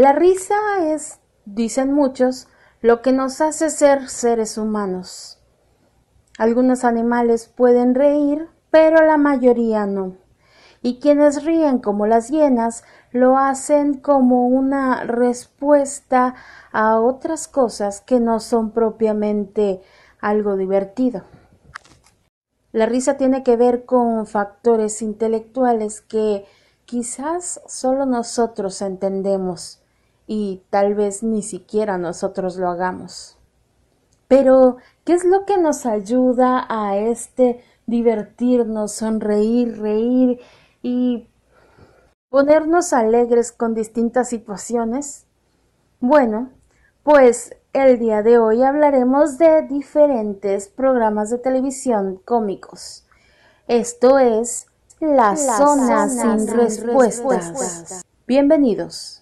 La risa es, dicen muchos, lo que nos hace ser seres humanos. Algunos animales pueden reír, pero la mayoría no. Y quienes ríen como las hienas lo hacen como una respuesta a otras cosas que no son propiamente algo divertido. La risa tiene que ver con factores intelectuales que quizás solo nosotros entendemos y tal vez ni siquiera nosotros lo hagamos. Pero, ¿qué es lo que nos ayuda a este divertirnos, sonreír, reír y ponernos alegres con distintas situaciones? Bueno, pues el día de hoy hablaremos de diferentes programas de televisión cómicos. Esto es La, zona, sin, respuestas. Bienvenidos.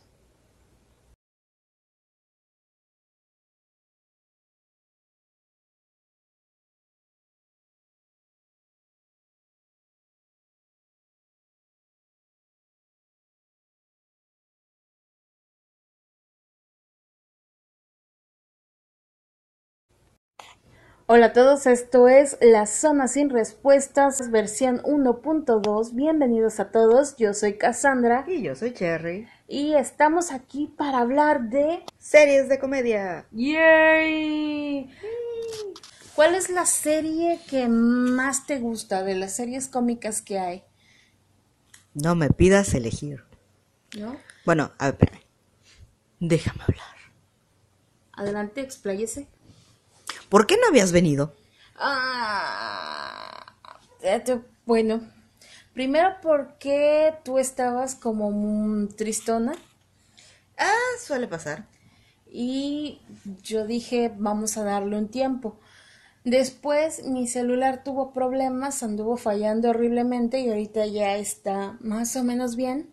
Hola a todos, esto es La Zona Sin Respuestas, versión 1.2. Bienvenidos a todos, yo soy Cassandra. Y yo soy Cherry. Y estamos aquí para hablar de... Series de comedia. ¡Yay! ¿Cuál es la serie que más te gusta de las series cómicas que hay? No me pidas elegir. ¿No? Bueno, a ver, espérame. Déjame hablar. Adelante, expláyese. ¿Por qué no habías venido? Ah, eh, bueno, primero porque tú estabas como un tristona Ah, suele pasar. y yo dije vamos a darle un tiempo. Después mi celular tuvo problemas, anduvo fallando horriblemente y ahorita ya está más o menos bien.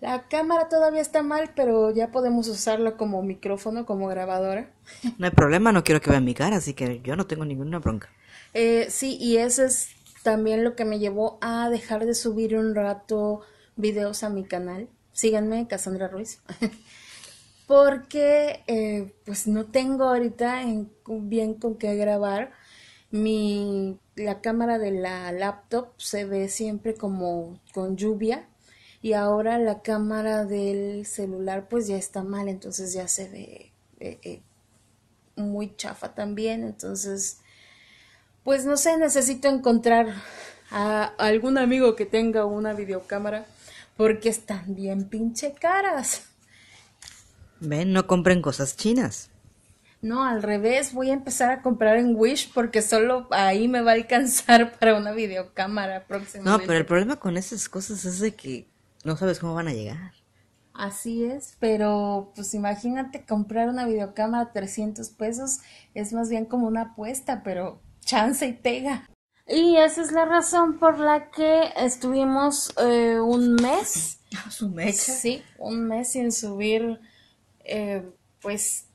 La cámara todavía está mal, pero ya podemos usarlo como micrófono, como grabadora. No hay problema, no quiero que vean mi cara, así que yo no tengo ninguna bronca. Eh, sí, y eso es también lo que me llevó a dejar de subir un rato videos a mi canal. Síganme, Cassandra Ruiz. Porque eh, pues no tengo ahorita en- bien con qué grabar. Mi, la cámara de la laptop se ve siempre como con lluvia y ahora la cámara del celular pues ya está mal, entonces ya se ve eh, eh, muy chafa también, entonces pues no sé, necesito encontrar a algún amigo que tenga una videocámara porque están bien pinche caras. Ven, no compren cosas chinas. No, al revés, voy a empezar a comprar en Wish porque solo ahí me va a alcanzar para una videocámara No, próximamente. pero el problema con esas cosas es de que no sabes cómo van a llegar. Así es, pero pues imagínate comprar una videocámara a 300 pesos, es más bien como una apuesta, pero chance y pega. Y esa es la razón por la que estuvimos eh, un mes, Su sí, un mes sin subir eh, pues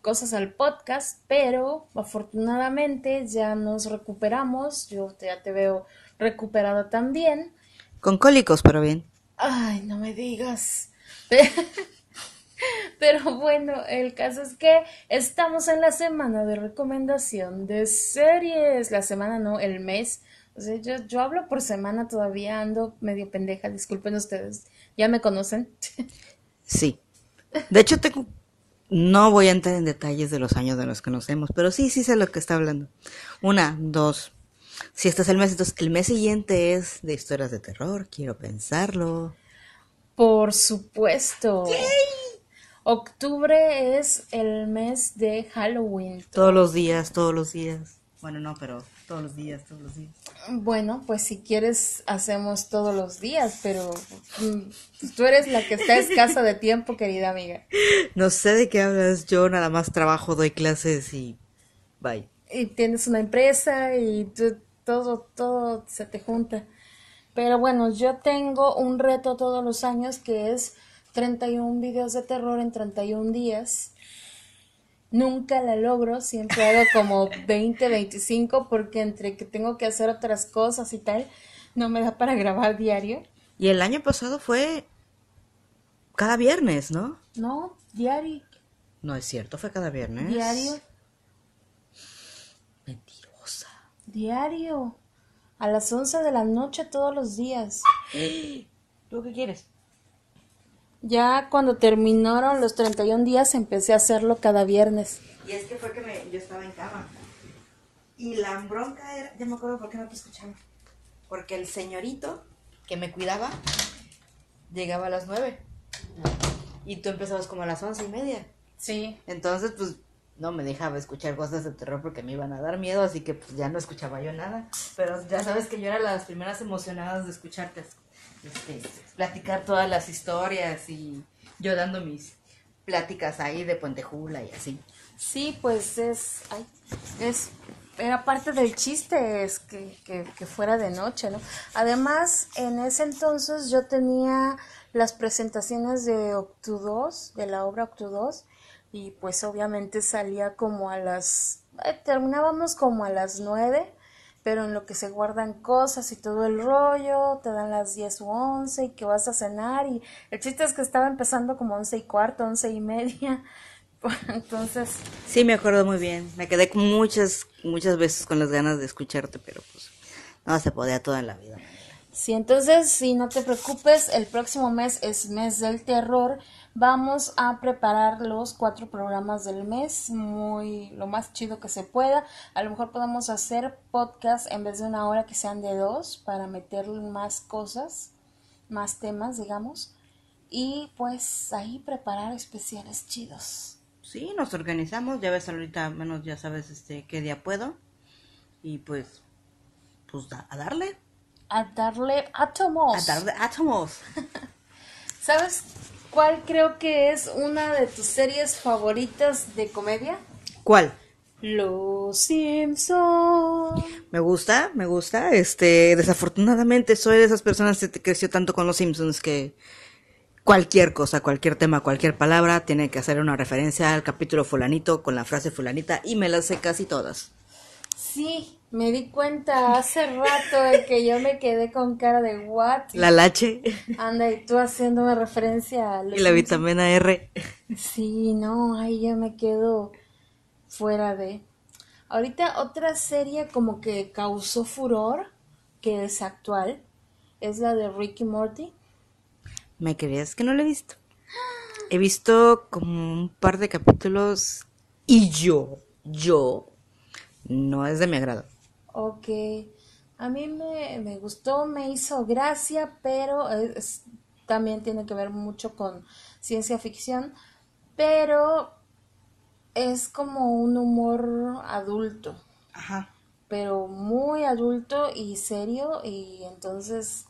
cosas al podcast, pero afortunadamente ya nos recuperamos, yo ya te veo recuperada también. Con cólicos, pero bien. Ay, no me digas. Pero bueno, el caso es que estamos en la semana de recomendación de series. La semana no, el mes. O sea, yo, yo hablo por semana todavía, ando medio pendeja, disculpen ustedes. Ya me conocen. Sí. De hecho, tengo... No voy a entrar en detalles de los años de los que conocemos, pero sí, sí sé lo que está hablando. Una, dos. Si este es el mes, entonces el mes siguiente es de historias de terror, quiero pensarlo. Por supuesto. Octubre es el mes de Halloween. Todos los días, todos los días. Bueno, no, pero todos los días, todos los días. Bueno, pues si quieres hacemos todos los días, pero mm, tú eres la que está escasa de tiempo, querida amiga. No sé de qué hablas, yo nada más trabajo, doy clases y bye. Y tienes una empresa y tú- todo, todo se te junta. Pero bueno, yo tengo un reto todos los años que es 31 videos de terror en 31 días. Nunca la logro, siempre hago como 20, 25 porque entre que tengo que hacer otras cosas y tal, no me da para grabar diario. Y el año pasado fue cada viernes, ¿no? No, diario. No es cierto, fue cada viernes. Diario. Diario. A las 11 de la noche todos los días. ¿Tú qué quieres? Ya cuando terminaron los 31 días empecé a hacerlo cada viernes. Y es que fue que me, yo estaba en cama. Y la bronca era, ya me acuerdo por qué no te escuchaba. Porque el señorito que me cuidaba llegaba a las nueve. Y tú empezabas como a las once y media. Sí. Entonces, pues, no me dejaba escuchar cosas de terror porque me iban a dar miedo, así que pues ya no escuchaba yo nada. Pero ya sabes que yo era las primeras emocionadas de escucharte este, platicar todas las historias y yo dando mis pláticas ahí de Puentejula y así. Sí, pues es, es, era parte del chiste es que, que, que fuera de noche, ¿no? Además, en ese entonces yo tenía las presentaciones de Octu 2, de la obra Octu 2, y pues obviamente salía como a las, eh, terminábamos como a las nueve, pero en lo que se guardan cosas y todo el rollo, te dan las 10 u 11 y que vas a cenar y el chiste es que estaba empezando como 11 y cuarto, 11 y media, entonces... Sí, me acuerdo muy bien, me quedé muchas, muchas veces con las ganas de escucharte, pero pues no se podía toda la vida. Sí, entonces, sí, no te preocupes, el próximo mes es mes del terror. Vamos a preparar los cuatro programas del mes, muy lo más chido que se pueda. A lo mejor podemos hacer podcast en vez de una hora que sean de dos para meter más cosas, más temas, digamos. Y pues ahí preparar especiales chidos. Sí, nos organizamos, ya ves ahorita menos ya sabes este qué día puedo. Y pues, pues a darle a darle átomos. A darle átomos. ¿Sabes cuál creo que es una de tus series favoritas de comedia? ¿Cuál? Los Simpson. Me gusta, me gusta. Este, desafortunadamente soy de esas personas que creció tanto con los Simpsons que cualquier cosa, cualquier tema, cualquier palabra tiene que hacer una referencia al capítulo fulanito con la frase fulanita y me las sé casi todas. Sí, me di cuenta hace rato de que yo me quedé con cara de what. La lache. Anda, y tú haciéndome referencia a... Y la vitamina R. Sí, no, ahí yo me quedo fuera de... Ahorita otra serie como que causó furor, que es actual, es la de Ricky Morty. ¿Me creías que no la he visto? He visto como un par de capítulos y yo, yo, no es de mi agrado. Ok, a mí me, me gustó, me hizo gracia, pero es, también tiene que ver mucho con ciencia ficción, pero es como un humor adulto. Ajá. Pero muy adulto y serio y entonces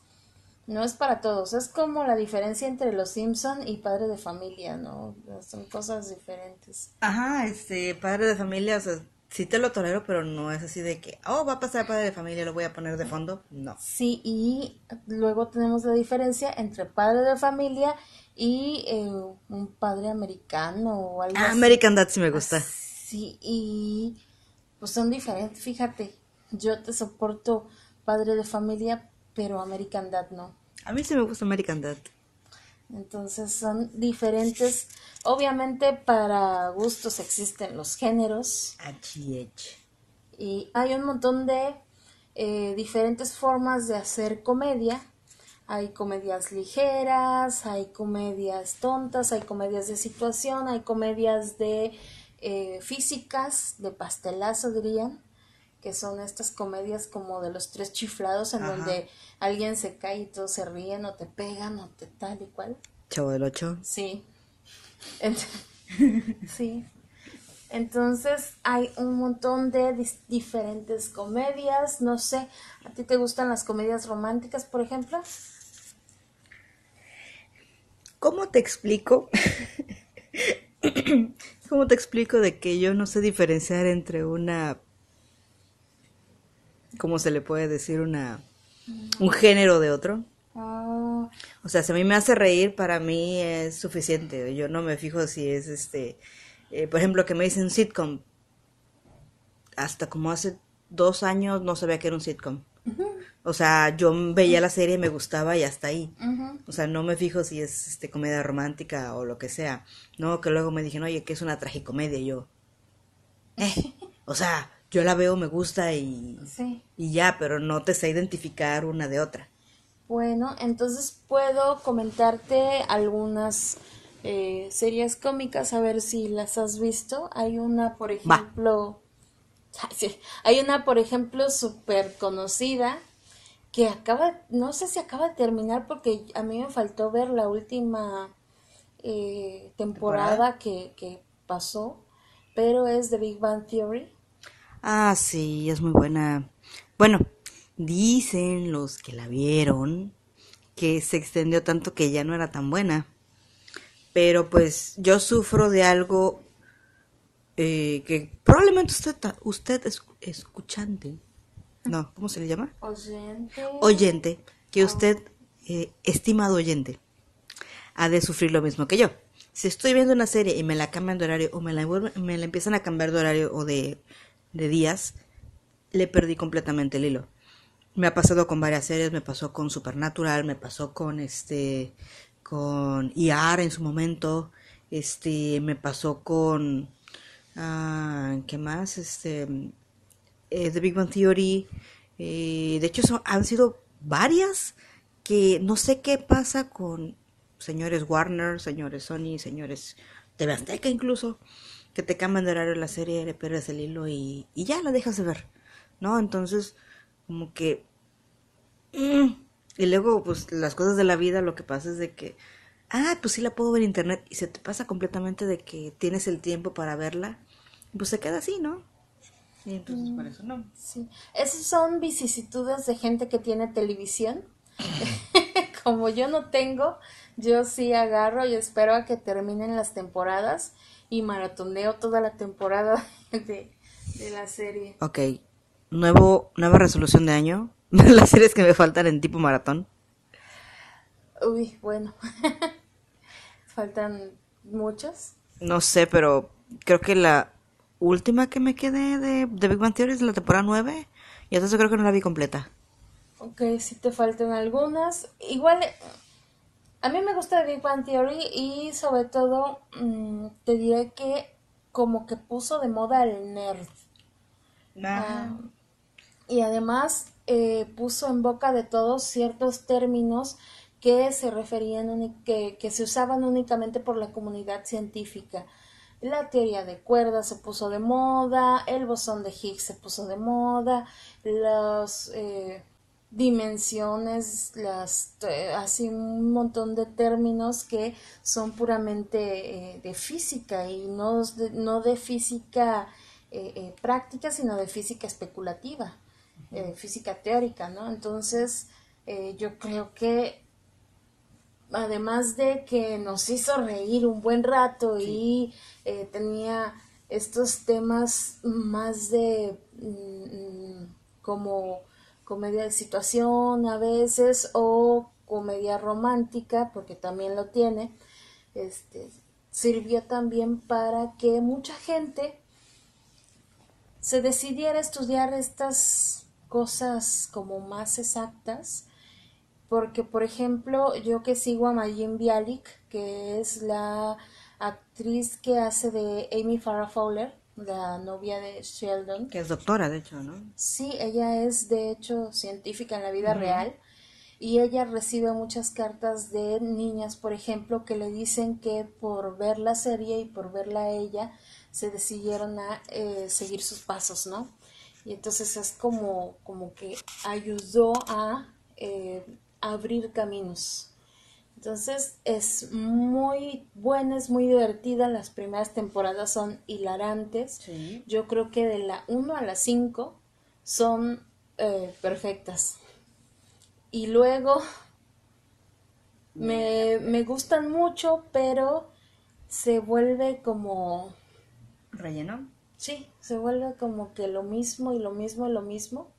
no es para todos. Es como la diferencia entre Los Simpson y Padre de Familia, ¿no? Son cosas diferentes. Ajá, este, Padre de Familia, o sea, sí te lo tolero, pero no es así de que, oh, va a pasar padre de familia, lo voy a poner de fondo. No. Sí, y luego tenemos la diferencia entre padre de familia y eh, un padre americano o algo ah, American Dad sí me gusta. Sí, y pues son diferentes, fíjate, yo te soporto padre de familia, pero American Dad no. A mí sí me gusta American Dad. Entonces son diferentes. Obviamente para gustos existen los géneros. Y hay un montón de eh, diferentes formas de hacer comedia. Hay comedias ligeras, hay comedias tontas, hay comedias de situación, hay comedias de eh, físicas, de pastelazo dirían, que son estas comedias como de los tres chiflados en donde alguien se cae y todos se ríen o te pegan o te tal y cual. Chavo del ocho. Sí. sí. Entonces hay un montón de diferentes comedias. No sé, ¿a ti te gustan las comedias románticas, por ejemplo? ¿Cómo te explico? ¿Cómo te explico de que yo no sé diferenciar entre una... ¿Cómo se le puede decir? Una... Un género de otro. Ah. O sea, si a mí me hace reír, para mí es suficiente. Yo no me fijo si es este... Eh, por ejemplo, que me dicen sitcom. Hasta como hace dos años no sabía que era un sitcom. O sea, yo veía la serie, me gustaba y hasta ahí. O sea, no me fijo si es este comedia romántica o lo que sea. No, que luego me dijeron, oye, que es una tragicomedia. Y yo, eh, o sea, yo la veo, me gusta y, Sí. y ya, pero no te sé identificar una de otra. Bueno, entonces puedo comentarte algunas eh, series cómicas, a ver si las has visto. Hay una, por ejemplo, sí. hay una, por ejemplo, súper conocida que acaba, no sé si acaba de terminar porque a mí me faltó ver la última eh, temporada que, que pasó, pero es The Big Bang Theory. Ah, sí, es muy buena. Bueno, dicen los que la vieron que se extendió tanto que ya no era tan buena. Pero pues yo sufro de algo eh, que probablemente usted, usted es escuchante, no, ¿cómo se le llama? Oyente. Oyente, que usted, eh, estimado oyente, ha de sufrir lo mismo que yo. Si estoy viendo una serie y me la cambian de horario o me la, me la empiezan a cambiar de horario o de, de días, le perdí completamente el hilo. Me ha pasado con varias series, me pasó con Supernatural, me pasó con este con IAR en su momento, este me pasó con ah, ¿qué más? Este eh, The Big Bang Theory. eh, de hecho, han sido varias que no sé qué pasa con señores Warner, señores Sony, señores TV Azteca incluso, que te cambian de horario la serie, le pierdes el hilo y, y ya la dejas de ver, ¿no? Entonces, como que... mm, y luego, pues, las cosas de la vida, lo que pasa es de que, ah, pues sí la puedo ver en internet y se te pasa completamente de que tienes el tiempo para verla, pues se queda así, ¿no? Y entonces por eso no. Sí. Esas son vicisitudes de gente que tiene televisión. Como yo no tengo, yo sí agarro y espero a que terminen las temporadas y maratoneo toda la temporada de, de la serie. Ok, nuevo, nueva resolución de año. Las series que me faltan en tipo maratón. Uy, bueno. Faltan muchas. No sé, pero creo que la última que me quedé de, de Big Bang Theory es la temporada 9. Y entonces creo que no la vi completa. Ok, si te faltan algunas. Igual, a mí me gusta Big Bang Theory y sobre todo mm, te diré que como que puso de moda el nerd. Ah, y además eh, puso en boca de todos ciertos términos que se referían que, que se usaban únicamente por la comunidad científica. La teoría de cuerdas se puso de moda, el bosón de Higgs se puso de moda, las eh, dimensiones, las eh, así un montón de términos que son puramente eh, de física y no de, no de física eh, eh, práctica, sino de física especulativa, física teórica, ¿no? Entonces, yo creo que además de que nos hizo reír un buen rato y tenía estos temas más de mm, como comedia de situación a veces o comedia romántica, porque también lo tiene, este, sirvió también para que mucha gente se decidiera a estudiar estas cosas como más exactas porque por ejemplo yo que sigo a Majin Bialik que es la actriz que hace de Amy Farrah Fowler la novia de Sheldon Que es doctora, de hecho, ¿no? sí ella es de hecho científica en la vida real y ella recibe muchas cartas de niñas por ejemplo que le dicen que por ver la serie y por verla a ella se decidieron a eh, seguir sus pasos no y entonces es como como que ayudó a eh, abrir caminos. Entonces es muy buena, es muy divertida. Las primeras temporadas son hilarantes. Sí. Yo creo que de la 1 a la 5 son eh, perfectas. Y luego me, me gustan mucho, pero se vuelve como... ¿Relleno? Sí, se vuelve como que lo mismo y lo mismo y lo mismo.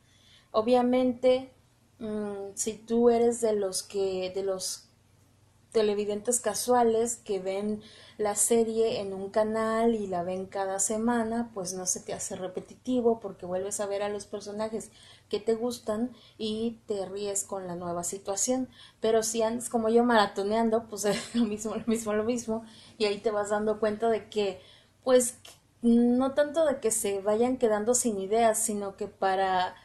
Obviamente, mm, si tú eres de los que, de los televidentes casuales que ven la serie en un canal y la ven cada semana, pues no se te hace repetitivo porque vuelves a ver a los personajes que te gustan y te ríes con la nueva situación. Pero si andas como yo maratoneando, pues es lo mismo, lo mismo, lo mismo, y ahí te vas dando cuenta de que, pues, no tanto de que se vayan quedando sin ideas, sino que para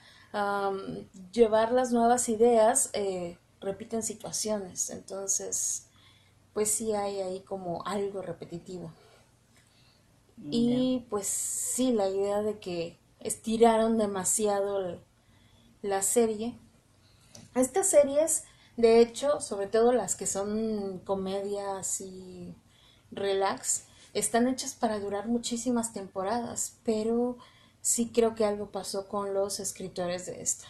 llevar las nuevas ideas eh, repiten situaciones. Entonces, pues sí hay ahí como algo repetitivo. Y pues sí, la idea de que estiraron demasiado la serie. Estas series, de hecho, sobre todo las que son comedias y relax, están hechas para durar muchísimas temporadas, pero sí creo que algo pasó con los escritores de esta.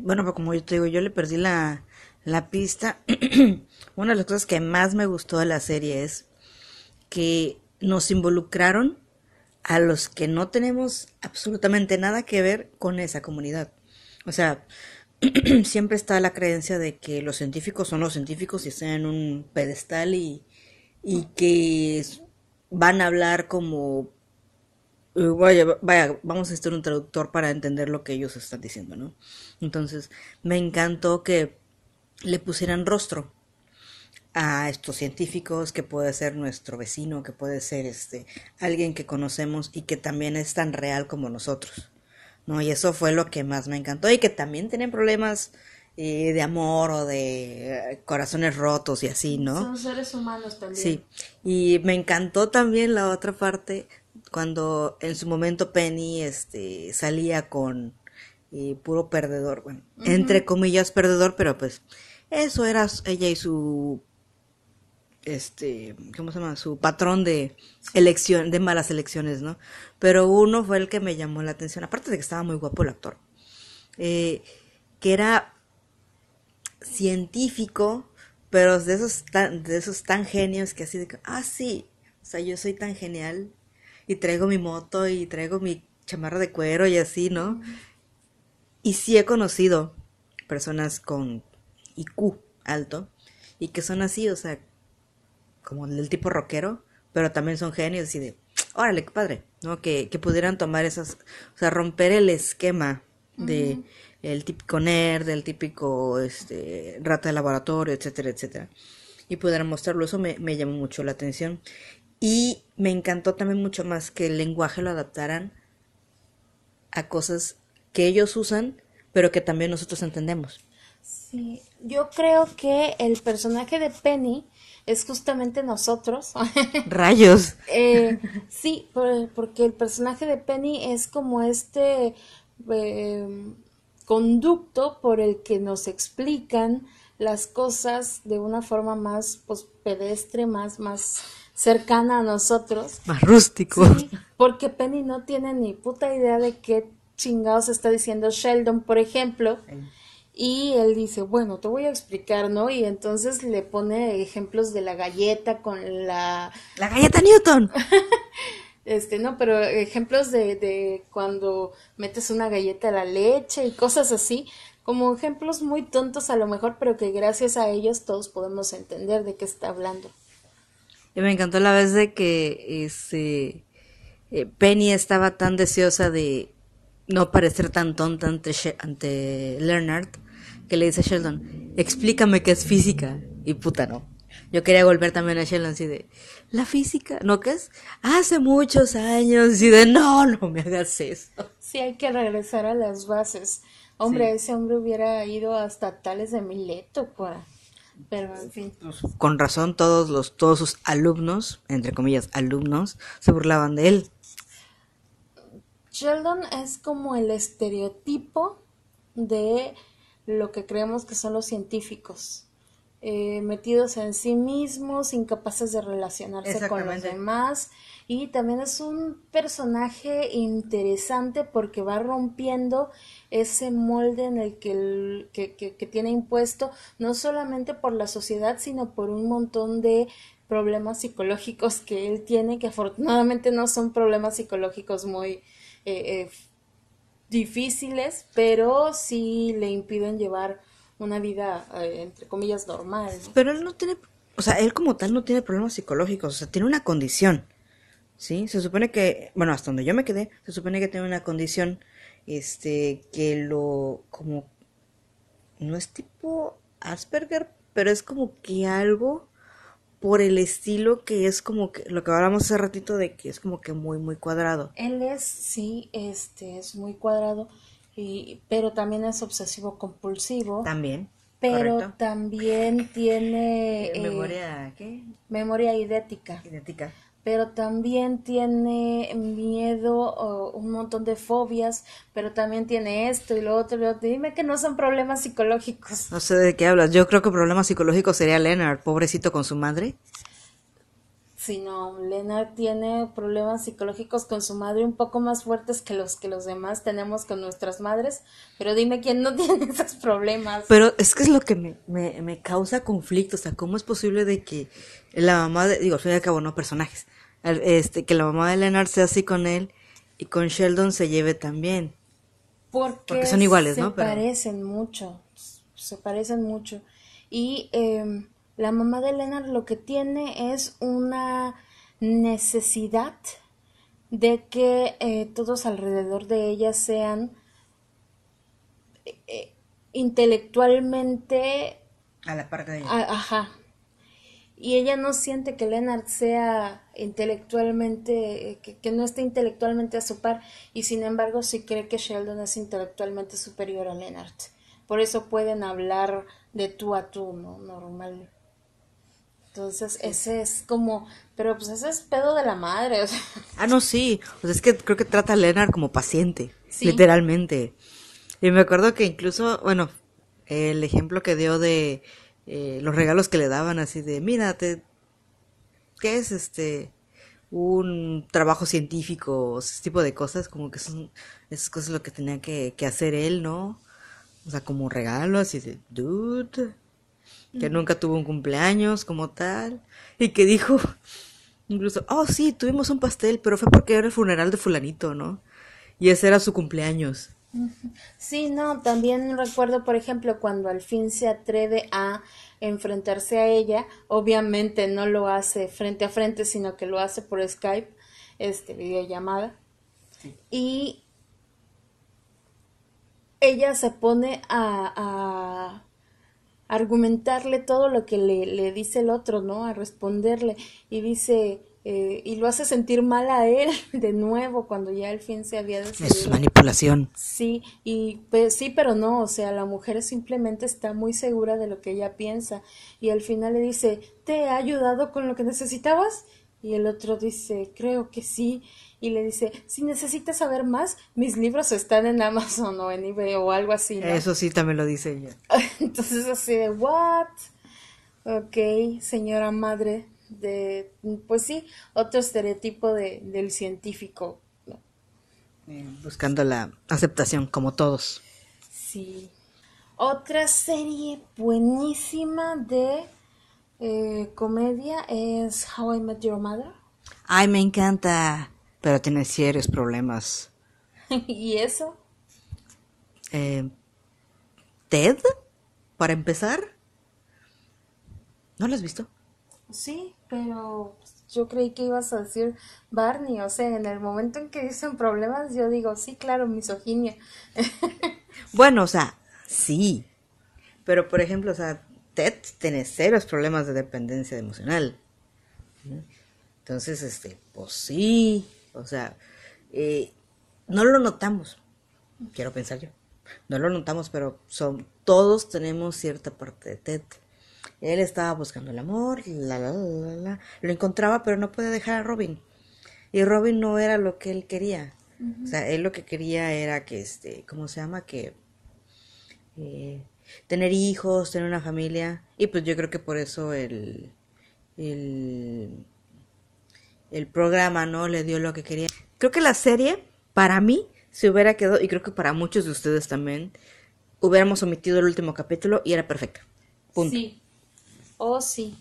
Bueno, pues como yo te digo, yo le perdí la, la pista. Una de las cosas que más me gustó de la serie es que nos involucraron a los que no tenemos absolutamente nada que ver con esa comunidad. O sea, siempre está la creencia de que los científicos son los científicos y están en un pedestal y, y que van a hablar como vaya, vaya, vamos a estar un traductor para entender lo que ellos están diciendo, ¿no? Entonces, me encantó que le pusieran rostro a estos científicos, que puede ser nuestro vecino, que puede ser este alguien que conocemos y que también es tan real como nosotros. ¿No? Y eso fue lo que más me encantó. Y que también tienen problemas eh, de amor o de eh, corazones rotos y así, ¿no? Son seres humanos también. Sí. Y me encantó también la otra parte cuando en su momento Penny este salía con eh, puro perdedor, bueno, entre comillas perdedor, pero pues eso era ella y su este, ¿cómo se llama? Su patrón de elección, de malas elecciones, ¿no? Pero uno fue el que me llamó la atención, aparte de que estaba muy guapo el actor, eh, que era científico, pero de esos tan, de esos tan genios que así de que, ah, sí, o sea, yo soy tan genial y traigo mi moto y traigo mi chamarra de cuero y así, ¿no? Y sí he conocido personas con IQ alto y que son así, o sea, como del tipo rockero, pero también son genios y de, órale, qué padre, ¿no? Que, que pudieran tomar esas, o sea, romper el esquema de el típico nerd, del típico este, rata de laboratorio, etcétera, etcétera. Y pudieran mostrarlo, eso me, me llamó mucho la atención. Y me encantó también mucho más que el lenguaje lo adaptaran a cosas que ellos usan, pero que también nosotros entendemos. Sí, yo creo que el personaje de Penny es justamente nosotros. Rayos. eh, sí, porque el personaje de Penny es como este eh, conducto por el que nos explican las cosas de una forma más pues, pedestre, más, más cercana a nosotros. Más rústico. Sí, porque Penny no tiene ni puta idea de qué chingados está diciendo Sheldon, por ejemplo. Y él dice, bueno, te voy a explicar, ¿no? Y entonces le pone ejemplos de la galleta con la... La galleta Newton. este, no, pero ejemplos de, de cuando metes una galleta a la leche y cosas así, como ejemplos muy tontos a lo mejor, pero que gracias a ellos todos podemos entender de qué está hablando. Y me encantó la vez de que este, eh, Penny estaba tan deseosa de no parecer tan tonta ante, ante Leonard que le dice a Sheldon, explícame qué es física. Y puta, no. Yo quería volver también a Sheldon así de, ¿la física? ¿No qué es? Hace muchos años y de, no, no me hagas eso. Sí, hay que regresar a las bases. Hombre, ese hombre hubiera ido hasta Tales de Mileto para... Pero en fin. Con razón todos los todos sus alumnos, entre comillas, alumnos, se burlaban de él. Sheldon es como el estereotipo de lo que creemos que son los científicos. Eh, metidos en sí mismos, incapaces de relacionarse con los demás. Y también es un personaje interesante porque va rompiendo ese molde en el que, que, que, tiene impuesto, no solamente por la sociedad, sino por un montón de problemas psicológicos que él tiene, que afortunadamente no son problemas psicológicos muy eh, eh, difíciles, pero sí le impiden llevar una vida, eh, entre comillas, normal. Pero él no tiene, o sea, él como tal no tiene problemas psicológicos, o sea, tiene una condición, ¿sí? Se supone que, bueno, hasta donde yo me quedé, se supone que tiene una condición, este, que lo, como, no es tipo Asperger, pero es como que algo por el estilo que es como que lo que hablamos hace ratito de que es como que muy muy cuadrado. Él es sí, este es muy cuadrado y pero también es obsesivo compulsivo. También. Pero también tiene eh, memoria ¿qué? Memoria idética. Idética pero también tiene miedo o un montón de fobias, pero también tiene esto y lo otro, y lo otro. Dime que no son problemas psicológicos. No sé de qué hablas. Yo creo que problemas psicológicos sería Leonard, pobrecito con su madre. Sí, no, Leonard tiene problemas psicológicos con su madre un poco más fuertes que los que los demás tenemos con nuestras madres, pero dime quién no tiene esos problemas. Pero es que es lo que me, me, me causa conflicto, o sea, ¿cómo es posible de que la mamá, de, digo, al fin y al cabo no personajes, este, que la mamá de Leonard sea así con él y con Sheldon se lleve también? Porque, son iguales, ¿no? Se parecen mucho, se parecen mucho. Y... Eh, la mamá de Leonard lo que tiene es una necesidad de que eh, todos alrededor de ella sean eh, intelectualmente a la par de ella. ajá. Y ella no siente que Leonard sea intelectualmente, eh, que, que, no esté intelectualmente a su par, y sin embargo sí cree que Sheldon es intelectualmente superior a Leonard. Por eso pueden hablar de tú a tú, ¿no? Normal. Entonces, ese es como, pero pues ese es pedo de la madre. O sea. Ah, no, sí. Sea, es que creo que trata a Leonard como paciente, literalmente. Y me acuerdo que incluso, bueno, el ejemplo que dio de eh, los regalos que le daban, así de, mírate, ¿qué es este? Un trabajo científico, ese tipo de cosas, como que son esas cosas lo que tenía que, que hacer él, ¿no? O sea, como regalo, así de, dude que nunca tuvo un cumpleaños como tal, y que dijo, incluso, oh sí, tuvimos un pastel, pero fue porque era el funeral de fulanito, ¿no? Y ese era su cumpleaños. Sí, no, también recuerdo, por ejemplo, cuando al fin se atreve a enfrentarse a ella, obviamente no lo hace frente a frente, sino que lo hace por Skype, este videollamada. Y ella se pone a argumentarle todo lo que le, le dice el otro, ¿no? A responderle. Y dice, eh, y lo hace sentir mal a él de nuevo cuando ya al fin se había decidido. Es manipulación. Sí, y pues sí, pero no, o sea, la mujer simplemente está muy segura de lo que ella piensa y al final le dice, ¿te ha ayudado con lo que necesitabas? Y el otro dice, creo que sí. Y le dice, si necesitas saber más, mis libros están en Amazon o en eBay o algo así. Eso sí, también lo dice ella. Entonces así de, ¿what? Ok, señora madre de, pues sí, otro estereotipo de, del científico. Eh, buscando la aceptación, como todos. Sí. Otra serie buenísima de eh, comedia es How I Met Your Mother. Ay, me encanta, pero tiene serios problemas. ¿Y eso? Eh, Ted, para empezar. ¿No lo has visto? Sí, pero yo creí que ibas a decir Barney, o sea, en el momento en que dicen problemas, yo digo, sí, claro, misoginia. bueno, o sea, sí, pero por ejemplo, o sea, Ted tiene serios problemas de dependencia emocional. Entonces, este, pues sí, o sea, eh, no lo notamos, quiero pensar yo, no lo notamos, pero son, todos tenemos cierta parte de Ted. Él estaba buscando el amor, la, la, la, la, lo encontraba, pero no podía dejar a Robin. Y Robin no era lo que él quería. O sea, él lo que quería era que, este, ¿cómo se llama? Que eh, tener hijos, tener una familia. Y pues yo creo que por eso el, el, el programa, ¿no? Le dio lo que quería. Creo que la serie, para mí, se hubiera quedado, y creo que para muchos de ustedes también, hubiéramos omitido el último capítulo y era perfecta. Punto. Sí. Oh, sí.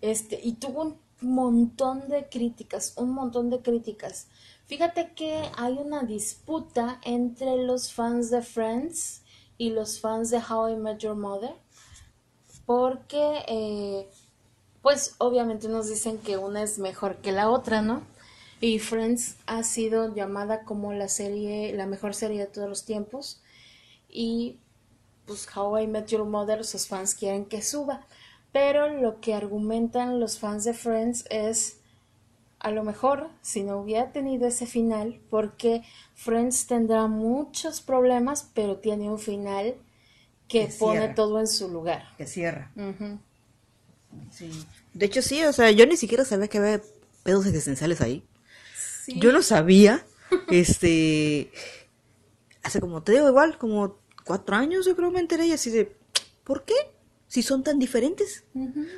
Este, y tuvo un montón de críticas, un montón de críticas. Fíjate que hay una disputa entre los fans de Friends y los fans de How I Met Your Mother, porque eh, pues obviamente nos dicen que una es mejor que la otra, ¿no? Y Friends ha sido llamada como la serie, la mejor serie de todos los tiempos. Y pues How I Met Your Mother, sus fans quieren que suba. Pero lo que argumentan los fans de Friends es a lo mejor si no hubiera tenido ese final, porque Friends tendrá muchos problemas, pero tiene un final que, Que pone todo en su lugar. Que cierra. Sí. De hecho, sí, o sea, yo ni siquiera sabía que había pedos existenciales ahí. Yo no sabía. este. Hace como, te digo, igual, como cuatro años yo creo me enteré y así de. ¿Por qué? Si son tan diferentes.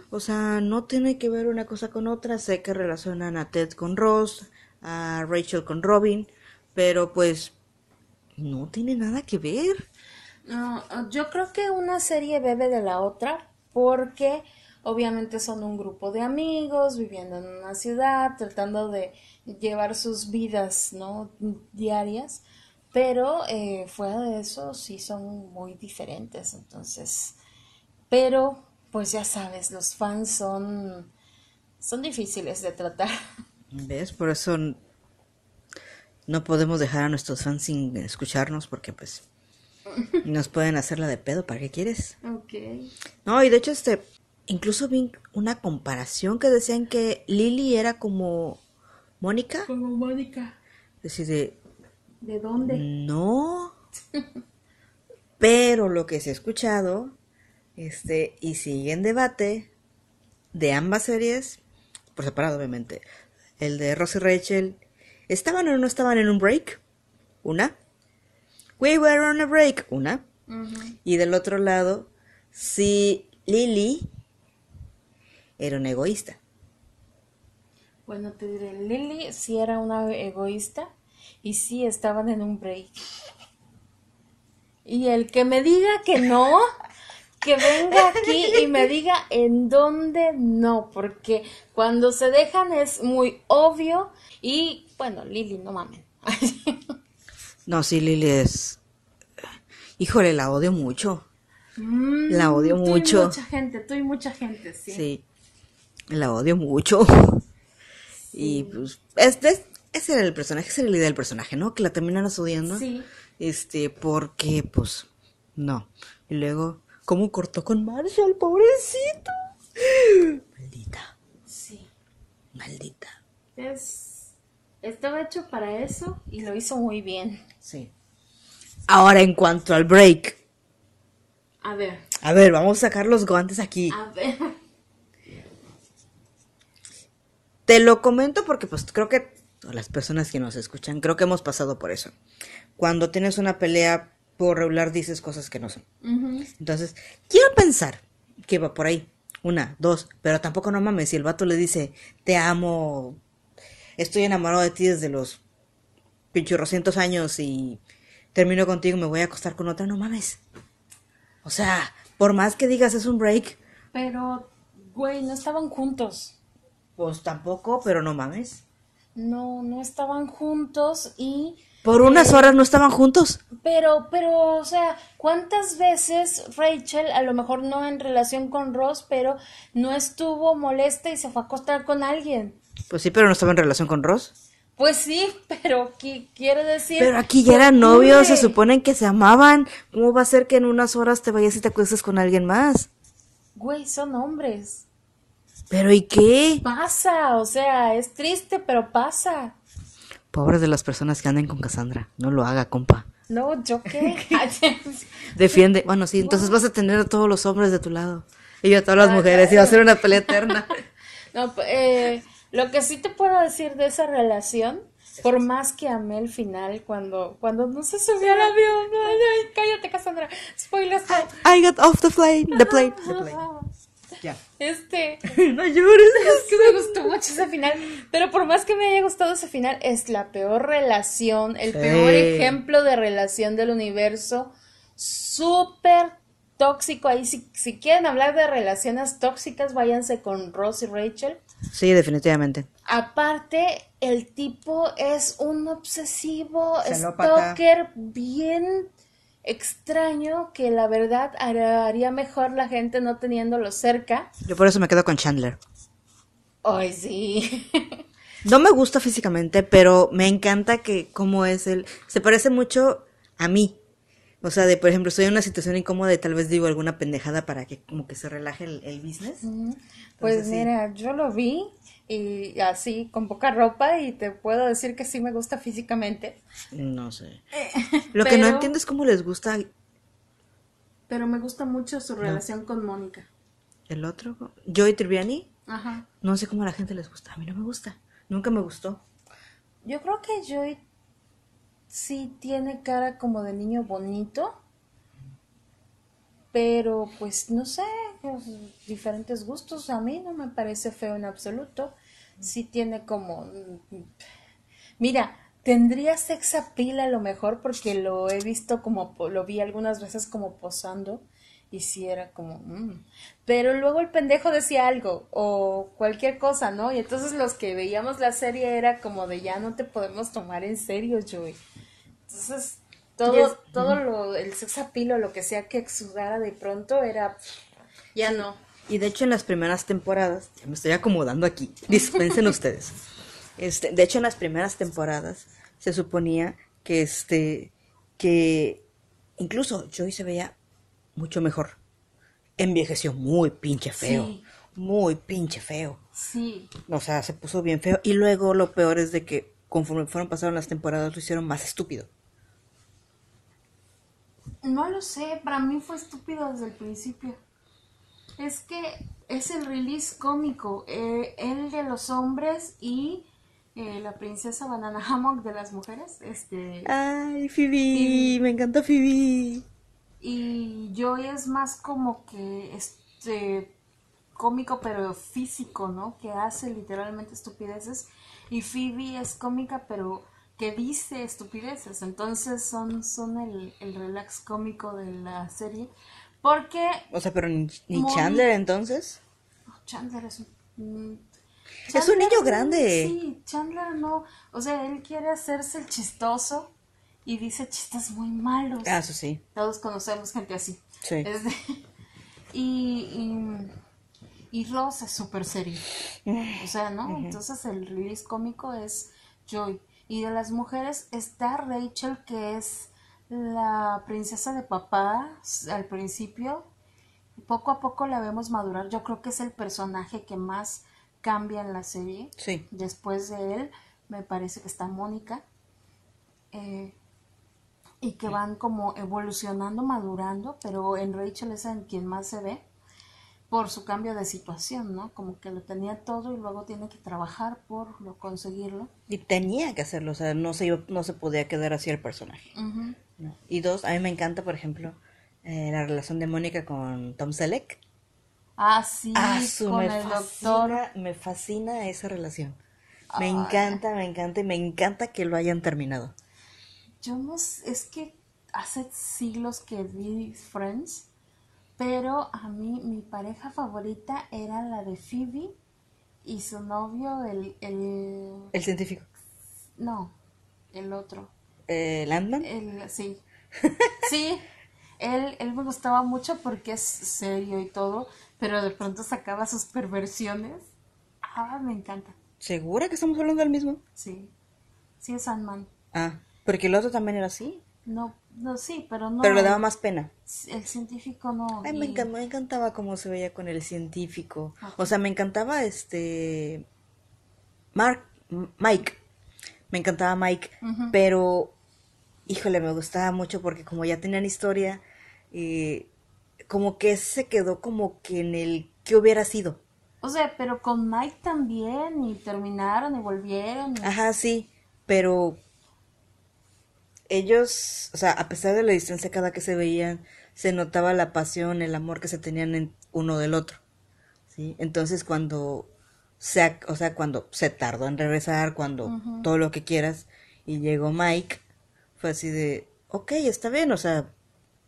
O sea, no tiene que ver una cosa con otra. Sé que relacionan a Ted con Ross, a Rachel con Robin, pero pues no tiene nada que ver. No, yo creo que una serie bebe de la otra porque obviamente son un grupo de amigos viviendo en una ciudad, tratando de llevar sus vidas, ¿no? diarias, pero eh, fuera de eso sí son muy diferentes, entonces, pero pues ya sabes, los fans son son difíciles de tratar. ¿Ves? Por eso no podemos dejar a nuestros fans sin escucharnos porque pues nos pueden hacer la de pedo, ¿para qué quieres? Okay. No, y de hecho este incluso vi una comparación que decían que Lily era como Mónica, Como Mónica. decir de ¿De dónde? no. Pero lo que se ha escuchado este y sigue en debate de ambas series por separado obviamente. El de Ross y Rachel estaban o no estaban en un break? Una. We were on a break, una. Y del otro lado, si Lily era una egoísta. Bueno, te diré, Lily sí era una egoísta y sí estaban en un break. Y el que me diga que no, que venga aquí y me diga en dónde no, porque cuando se dejan es muy obvio y bueno, Lily, no mamen. No, sí, Lily es... Híjole, la odio mucho. La odio Mm, tú y mucho. mucha gente, tú y mucha gente, sí. Sí. La odio mucho. Y pues, este, ese era el personaje, esa era la idea del personaje, ¿no? Que la terminaras odiando. Sí. Este, porque, pues, no. Y luego, ¿cómo cortó con Marshall, pobrecito? Maldita, Sí. maldita. Es, estaba hecho para eso y lo hizo muy bien. Sí. Ahora, en cuanto al break. A ver, A ver, vamos a sacar los guantes aquí. a ver. Te lo comento porque pues creo que las personas que nos escuchan, creo que hemos pasado por eso. Cuando tienes una pelea por regular dices cosas que no son. Entonces, quiero pensar que va por ahí. Una, dos, pero tampoco no mames. Si el vato le dice, te amo, estoy enamorado de ti desde los pinchurrocientos años y termino contigo, me voy a acostar con otra, no mames. O sea, por más que digas es un break, Pero, güey, no estaban juntos. Pues tampoco, pero no mames. No, no estaban juntos y... Por unas horas no estaban juntos. Pero, pero, o sea, ¿cuántas veces Rachel, a lo mejor no en relación con Ross, pero no estuvo molesta y se fue a acostar con alguien? Pues sí, pero no estaba en relación con Ross. Pues sí, pero ¿qué quiere decir? Pero aquí ya eran novios, se suponen que se amaban. ¿Cómo va a ser que en unas horas te vayas y te acuestes con alguien más? Güey, son hombres. ¿Pero y qué? Pasa, o sea, es triste, pero pasa. Pobres de las personas que anden con Cassandra. No lo haga, compa. No, ¿yo qué? Defiende. Bueno, sí, entonces vas a tener a todos los hombres de tu lado. Y a todas las mujeres. Y va a ser una pelea eterna. No, eh, lo que sí te puedo decir de esa relación, por más que amé el final cuando, cuando no se subió al avión, ay, ay, cállate Cassandra, spoilers. no. I got off the plane. The plane. The plane. Ya. Este, No llores. es que me gustó mucho ese final, pero por más que me haya gustado ese final, es la peor relación, el Sí. peor ejemplo de relación del universo, súper tóxico. Ahí si, si quieren hablar de relaciones tóxicas, váyanse con Ross y Rachel. Sí, definitivamente. Aparte, el tipo es un obsesivo Celópata. stalker bien, extraño que la verdad haría, mejor la gente no teniéndolo cerca. Yo por eso me quedo con Chandler. Ay, sí. No me gusta físicamente, pero me encanta que como es él, se parece mucho a mí. O sea, de por ejemplo, estoy en una situación incómoda y tal vez digo alguna pendejada para que como que se relaje el, el business. Pues Entonces, sí. mira, yo lo vi y así con poca ropa y te puedo decir que sí me gusta físicamente, No sé. Lo que no entiendo es cómo les gusta pero me gusta mucho su relación con Mónica. el otro. Joey Tribbiani. Ajá. No sé cómo a la gente les gusta. A mí no me gusta. Nunca me gustó. Yo creo que Joy sí tiene cara como de niño bonito, pero pues no sé, pues, diferentes gustos. A mí no me parece feo en absoluto. Sí tiene como... Mira, tendría sex appeal a lo mejor porque lo he visto como, lo vi algunas veces como posando y sí era como... mm. Pero luego el pendejo decía algo o cualquier cosa, ¿no? Y entonces los que veíamos la serie era como de ya no te podemos tomar en serio, Joey. Entonces, todo, es- todo lo, el sex appeal o lo que sea que exudara de pronto era... Ya no. Y de hecho en las primeras temporadas, ya me estoy acomodando aquí, dispensen ustedes. Este, de hecho en las primeras temporadas se suponía que este que incluso Joey se veía mucho mejor. Envejeció muy pinche feo, Sí. muy pinche feo. Sí. O sea, se puso bien feo y luego lo peor es de que conforme fueron pasando las temporadas lo hicieron más estúpido. No lo sé, para mí fue estúpido desde el principio. Es que es el release cómico, eh, el de los hombres y eh, la princesa Banana Hammock de las mujeres, este, Ay, Phoebe, Phoebe. me encanta Phoebe. Y Joy es más como que este cómico pero físico, ¿no? Que hace literalmente estupideces y Phoebe es cómica pero que dice estupideces, entonces son, son el, el relax cómico de la serie, porque O sea, pero ni, Chandler entonces. Chandler es un... Es un niño grande. Sí, Chandler no. O sea, él quiere hacerse el chistoso y dice chistes muy malos. Ah, eso sí. Todos conocemos gente así. Sí. Es de- y, y, y Ross es súper serio. O sea, ¿no? Entonces el release cómico es Joy. Y de las mujeres está Rachel, que es la princesa de papá al principio. Poco a poco la vemos madurar. Yo creo que es el personaje que más cambia en la serie. Sí. Después de él, me parece que está Mónica. Eh, y que van como evolucionando, madurando, pero en Rachel es en quien más se ve por su cambio de situación, ¿no? Como que lo tenía todo y luego tiene que trabajar por lo conseguirlo. Y tenía que hacerlo, o sea, no se, iba- no se podía quedar así el personaje. Y dos, a mí me encanta, por ejemplo, eh, la relación de Mónica con Tom Selleck. Ah, sí, Ah, su, con me el doctor. fascina, me fascina esa relación. Me encanta, me encanta y me encanta que lo hayan terminado. Yo no sé, es que hace siglos que vi Friends, pero a mí mi pareja favorita era la de Phoebe y su novio, el, el El científico. no, el otro, Eh, Landman. el, sí, sí, él, él me gustaba mucho porque es serio y todo, pero de pronto sacaba sus perversiones. Ah, me encanta, ¿Segura que estamos hablando del mismo? sí, sí es Sandman. Ah, porque el otro también era así. No, no, sí, pero no. Pero le daba más pena. El científico no. Ay, me, y- encan- me encantaba cómo se veía con el científico. O sea, me encantaba este. Mark. Mike. Me encantaba Mike. Ujú. Pero. Híjole, me gustaba mucho porque como ya tenían historia. eh, como que se quedó como que en el. ¿Qué hubiera sido? O sea, pero con Mike también, y terminaron y volvieron. y- Ajá, sí. Pero. Ellos. O sea, a pesar de la distancia cada que se veían. Se notaba la pasión, el amor que se tenían en uno del otro. ¿sí? Entonces cuando se, o sea, cuando se tardó en regresar, cuando todo lo que quieras, y llegó Mike, fue así de, ok, está bien, o sea,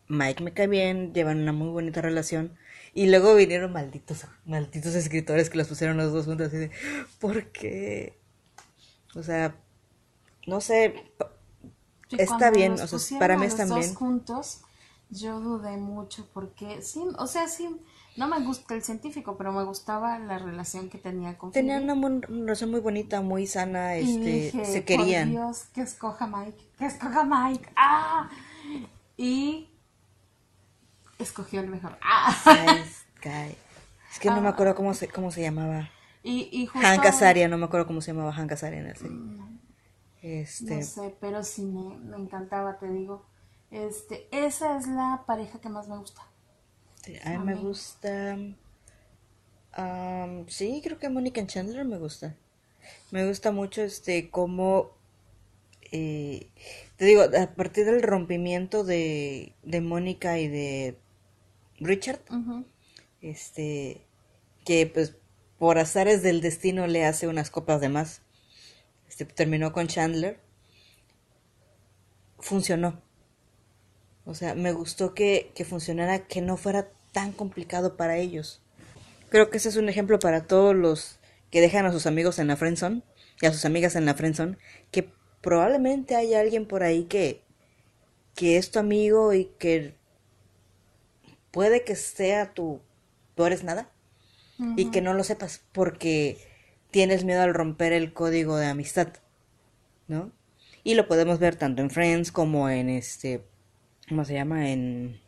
Mike me cae bien, llevan una muy bonita relación, y luego vinieron malditos, malditos escritores que los pusieron los dos juntos, así de, ¿por qué? O sea, no sé, y está bien, o sea, para mí los está dos bien. juntos, yo dudé mucho porque sí, o sea, sí, no me gusta el científico, pero me gustaba la relación que tenía con Tenían una relación muy bonita, muy sana, Y este, dije, se por querían. Dios, que escoja Mike, que escoja Mike. ¡Ah! Y escogió el mejor. ¡Ah! Es que no me acuerdo cómo se, cómo se llamaba. Y, y justo, Hank Azaria, no me acuerdo cómo se llamaba Hank Azaria en la serie. Este, No sé, pero sí me, me encantaba, te digo. Este, esa es la pareja que más me gusta. a mí me gusta. am, sí, creo que Mónica and Chandler me gusta. Me gusta mucho este cómo. eh, te digo, a partir del rompimiento de, de Mónica y de Richard, este que pues por azares del destino le hace unas copas de más. Este terminó con Chandler. Funcionó. O sea, me gustó que, que funcionara, que no fuera tan complicado para ellos. Creo que ese es un ejemplo para todos los que dejan a sus amigos en la friendzone y a sus amigas en la friendzone, que probablemente haya alguien por ahí que, que es tu amigo y que puede que sea tu tú eres nada y que no lo sepas porque tienes miedo al romper el código de amistad, ¿no? Y lo podemos ver tanto en Friends como en este, ¿cómo se llama? En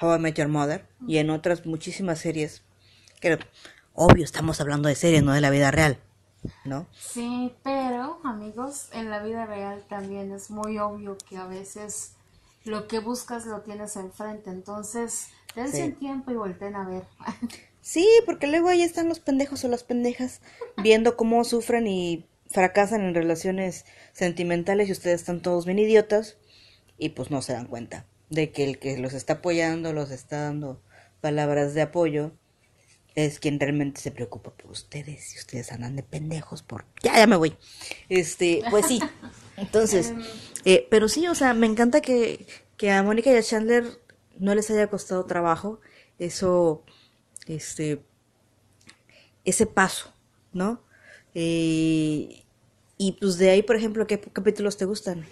How I Met Your Mother y en otras muchísimas series. Que obvio estamos hablando de series, no de la vida real, ¿no? Sí, pero amigos, en la vida real también es muy obvio que a veces lo que buscas lo tienes enfrente, entonces dense Sí. un tiempo y volteen a ver. Sí, porque luego ahí están los pendejos o las pendejas viendo cómo sufren y fracasan en relaciones sentimentales y ustedes están todos bien idiotas y pues no se dan cuenta de que el que los está apoyando, los está dando palabras de apoyo, es quien realmente se preocupa por ustedes y ustedes andan de pendejos por... Ya, ya me voy. Este, pues sí. Entonces, eh, pero sí, o sea, me encanta que, que a Mónica y a Chandler no les haya costado trabajo eso, este, ese paso, ¿no? Eh, y pues de ahí, por ejemplo, ¿qué capítulos te gustan?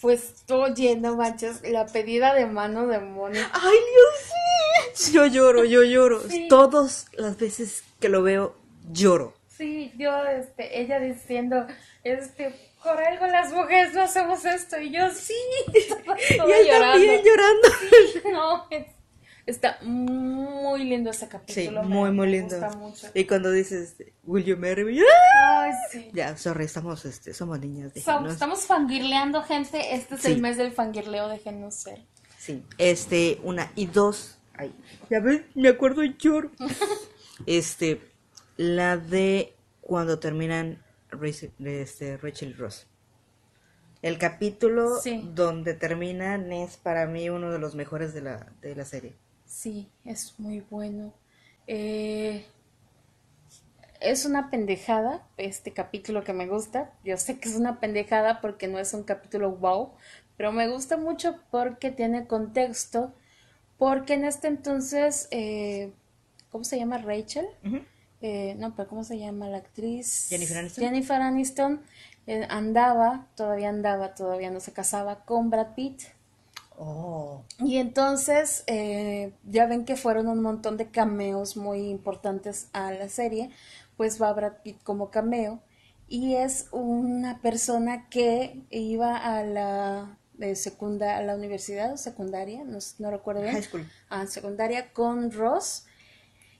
Pues oye, no manches, la pedida de mano de Mónica. Ay, Dios, sí. Yo lloro, yo lloro. Sí. Todas las veces que lo veo, lloro. Sí, yo, este, ella diciendo, este, por algo las mujeres no hacemos esto, y yo sí, estaba Y él llorando. también llorando. No, es- está muy lindo ese Sí, capítulo. me- muy, muy me lindo. gusta mucho. Y cuando dices, Will you marry me? ¡Ah! Ay, sí. Ya, sorry, estamos, este, somos niñas. Som- déjenos. estamos fangirleando, gente. Este es Sí. el mes del fangirleo, déjenos ser. Sí, este, una y dos. Ay, ya ven, me acuerdo y lloro. este, la de cuando terminan Rachel, este, Rachel y Ross. El capítulo Sí. donde terminan es para mí uno de los mejores de la, de la serie. Sí, es muy bueno. Eh, es una pendejada este capítulo que me gusta. Yo sé que es una pendejada porque no es un capítulo wow, pero me gusta mucho porque tiene contexto. Porque en este entonces, eh, ¿cómo se llama? Rachel. Eh, no, pero ¿cómo se llama la actriz? Jennifer Aniston. Jennifer Aniston eh, andaba, todavía andaba, todavía no se casaba con Brad Pitt. Oh. Y entonces, eh, ya ven que fueron un montón de cameos muy importantes a la serie, pues va Brad Pitt como cameo y es una persona que iba a la eh, secunda, a la universidad o secundaria, no, no recuerdo bien, High school. a secundaria con Ross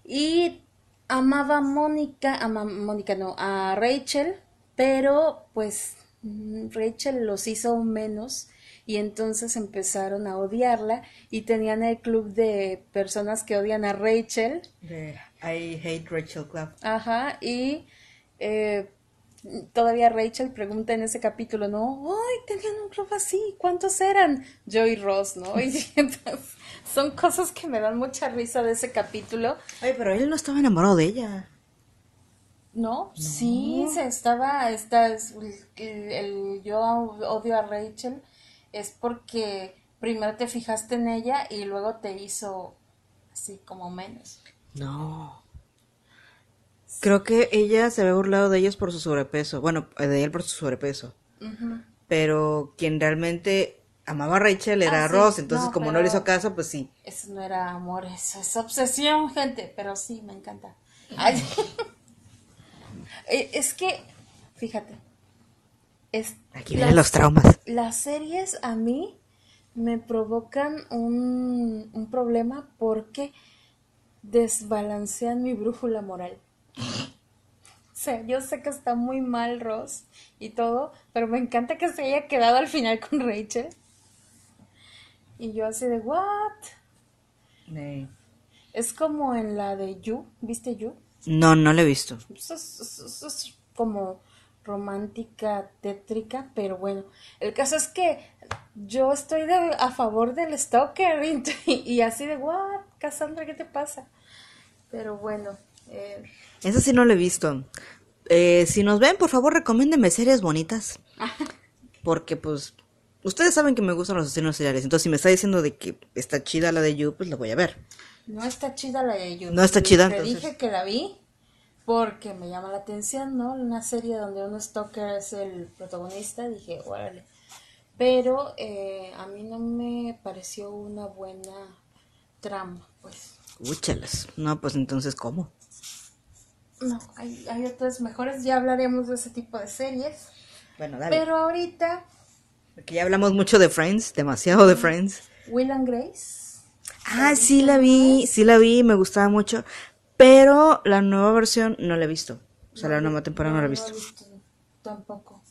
y amaba a Mónica, ama- Mónica no, a Rachel, pero pues mm, Rachel los hizo menos y entonces empezaron a odiarla y tenían el club de personas que odian a Rachel, De I Hate Rachel Club. ajá, y eh, todavía Rachel pregunta en ese capítulo, ¿no? ¡Ay, tenían un club así! ¿Cuántos eran? Yo y Ross, ¿no? Y entonces son cosas que me dan mucha risa de ese capítulo. Ay, pero él no estaba enamorado de ella. No, sí, se estaba, esta es el, el- yo odio a Rachel es porque primero te fijaste en ella y luego te hizo así como menos. No. Creo que ella se había burlado de ellos por su sobrepeso. Bueno, de él por su sobrepeso. Pero quien realmente amaba a Rachel, era Ah, sí, Ross, entonces no, como no le hizo caso, pues sí. Eso no era amor, eso es obsesión, gente, pero sí, me encanta. Ay. Eh, es que, fíjate, es, Aquí vienen los traumas. las series a mí me provocan un, un problema porque desbalancean mi brújula moral. O sea, yo sé que está muy mal Ross y todo, pero me encanta que se haya quedado al final con Rachel. Y yo así de, ¿what? Es como en la de You, ¿viste You? No, no lo he visto. Es, es- es- es como romántica, tétrica, pero bueno, el caso es que yo estoy de- a favor del stalker y, y así de, what, Cassandra, ¿qué te pasa? Pero bueno, eh, Eso sí no lo he visto. Eh, si nos ven, por favor, recomiéndenme series bonitas. Porque, pues, ustedes saben que me gustan los asesinos seriales. Entonces, si me está diciendo de que está chida la de You, pues la voy a ver. no está chida la de You. No está chida, Te entonces. dije que la vi porque me llama la atención, ¿no? Una serie donde un stalker es el protagonista, dije, órale. Pero eh, a mí no me pareció una buena trama, pues. Úchalas. No, pues entonces, ¿cómo? No, hay, hay otras mejores, ya hablaremos de ese tipo de series. Bueno, dale. Pero ahorita, Porque ya hablamos mucho de Friends, demasiado de Friends. Will and Grace. Ah, sí la vi, sí la vi, me gustaba mucho. Pero la nueva versión no la he visto. O sea, la nueva temporada no la he visto. Tampoco.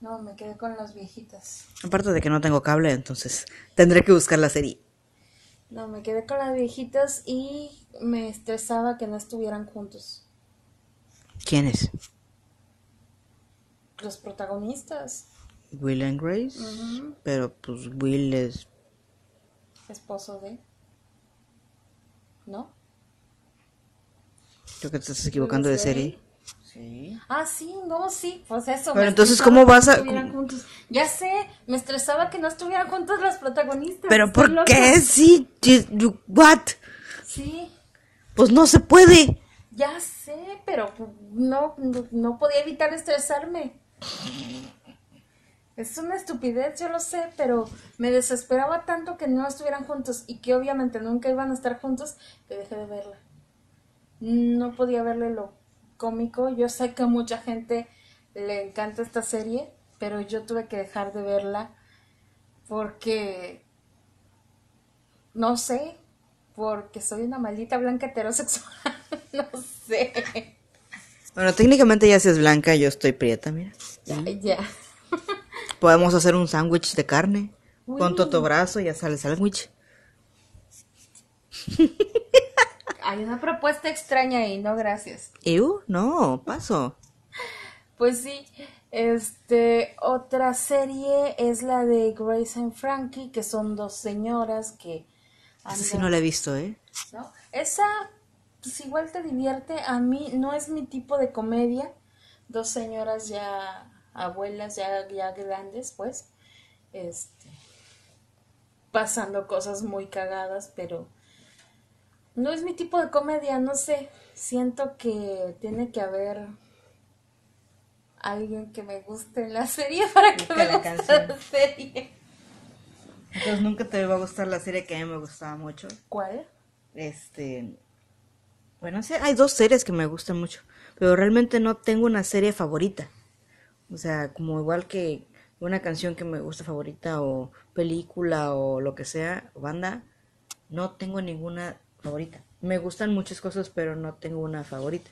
No, me quedé con las viejitas. Aparte de que no tengo cable, entonces tendré que buscar la serie. No, me quedé con las viejitas y me estresaba que no estuvieran juntos. ¿Quién es? Los protagonistas, Will and Grace. Pero pues Will es... esposo de. ¿No? Creo que te estás equivocando de ¿Los de serie. Sí. Ah, sí, no, sí, pues eso. Pero entonces, ¿cómo vas a- estuvieran juntos. Ya sé, me estresaba que no estuvieran juntos los protagonistas. ¿Pero por loca. qué? Sí, you- you- what? Sí, Pues no se puede. ya sé, pero no, no, no podía evitar estresarme. Es una estupidez, yo lo sé, pero me desesperaba tanto que no estuvieran juntos y que obviamente nunca iban a estar juntos que dejé de verla. No podía verle lo cómico. Yo sé que a mucha gente le encanta esta serie, pero yo tuve que dejar de verla porque no sé, porque soy una maldita blanca heterosexual. no sé. Bueno, técnicamente ya si es blanca, yo estoy prieta, mira. Ya, ya. Podemos hacer un sándwich de carne. Uy. Con toto brazo ya sale sándwich. Hay una propuesta extraña ahí, no gracias. ¿Ew? No, paso. Pues sí, este, otra serie es la de Grace and Frankie, que son dos señoras que Esa sí no la he visto, ¿eh? ¿no? Esa, pues igual te divierte. A mí no es mi tipo de comedia. Dos señoras ya abuelas, ya, ya grandes, pues, este, pasando cosas muy cagadas, pero no es mi tipo de comedia, no sé. Siento que tiene que haber alguien que me guste en la serie para que Busca me la guste canción. la serie. Entonces nunca te va a gustar la serie que a mí me gustaba mucho. ¿Cuál? Este. Bueno, sí, hay dos series que me gustan mucho. Pero realmente no tengo una serie favorita. O sea, como igual que una canción que me gusta favorita o película o lo que sea, banda, no tengo ninguna favorita. Me gustan muchas cosas, pero no tengo una favorita.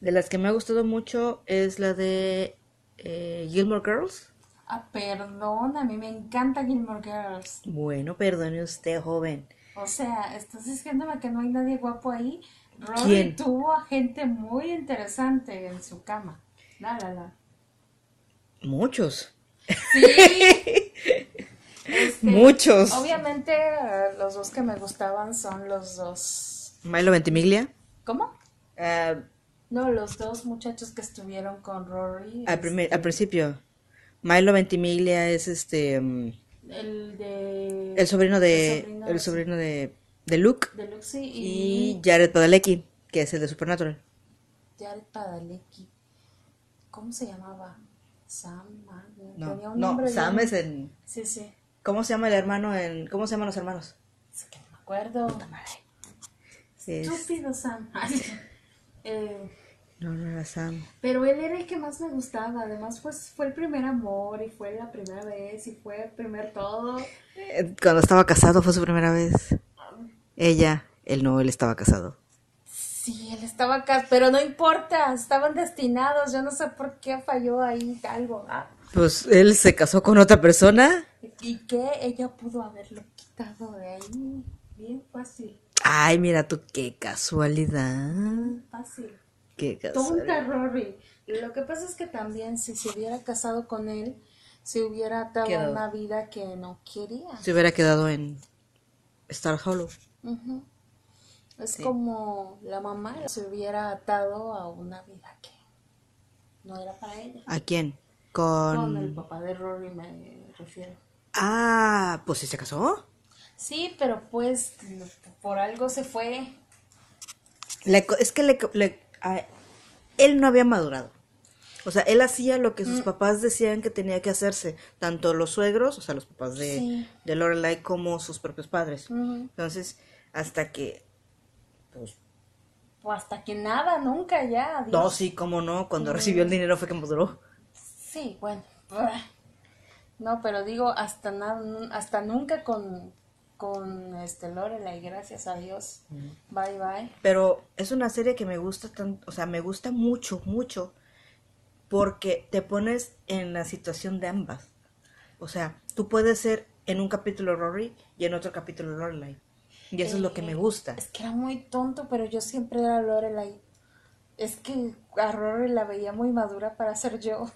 De las que me ha gustado mucho es la de eh, Gilmore Girls. Ah, perdón, a mí me encanta Gilmore Girls. Bueno, perdone usted, joven. O sea, estás diciéndome que no hay nadie guapo ahí. Rory ¿Quién? tuvo a gente muy interesante en su cama. La, la, la. Muchos. Sí. Este, Muchos. Obviamente, los dos que me gustaban son los dos. Milo Ventimiglia. ¿Cómo? Ah, No, los dos muchachos que estuvieron con Rory. al, primer- este, al principio. Milo Ventimiglia es este. mm, El de. el sobrino de. el sobrino El de- sobrino de, de Luke. de Y y. Jared Padalecki, que es el de Supernatural. Jared Padalecki. ¿Cómo se llamaba? Sam, ah, No, tenía un no, nombre Sam bien- es en... Sí, sí. ¿Cómo se llama el hermano en... ¿Cómo se llaman los hermanos? Es que no me acuerdo. Es- Estúpido Sam. Eh, No, no era Sam. pero él era el que más me gustaba. Además, pues fue el primer amor y fue la primera vez y fue el primer todo. Eh, Cuando estaba casado fue su primera vez. Ella, él no, él estaba casado. Sí, él estaba acá, pero no importa, estaban destinados. Yo no sé por qué falló ahí algo. Ah, Pues él se casó con otra persona. y que ella pudo haberlo quitado de ahí. Bien fácil, Ay, mira tú, qué casualidad. fácil. Qué Tonta casualidad. Rory. Lo que pasa es que también si se hubiera casado con él, se hubiera atado a Quedado. una vida que no quería. Se hubiera quedado en Star Hollow. Ujú. Es Sí. como la mamá se hubiera atado a una vida que no era para ella. ¿A quién? Con el papá de Rory me refiero. Ah, pues sí se casó. Sí, pero pues por algo se fue. Le es que le, a- él no había madurado. O sea, él hacía lo que sus Mm. papás decían que tenía que hacerse, tanto los suegros, o sea, los papás de, Sí. de Lorelai, como sus propios padres. Entonces, hasta que, pues, O hasta que nada, nunca ya. adiós. no, sí, cómo no, cuando recibió el dinero fue que maduró. Sí, bueno. No, pero digo, hasta nada, hasta nunca con, con este Lorelai, gracias a Dios. Bye bye. Pero es una serie que me gusta tanto, o sea, me gusta mucho, mucho, porque te pones en la situación de ambas. O sea, tú puedes ser en un capítulo Rory y en otro capítulo Lorelai. Y eso es lo que me gusta. Es que era muy tonto, pero yo siempre era Lorelai. Es que a Rory la veía muy madura para ser yo.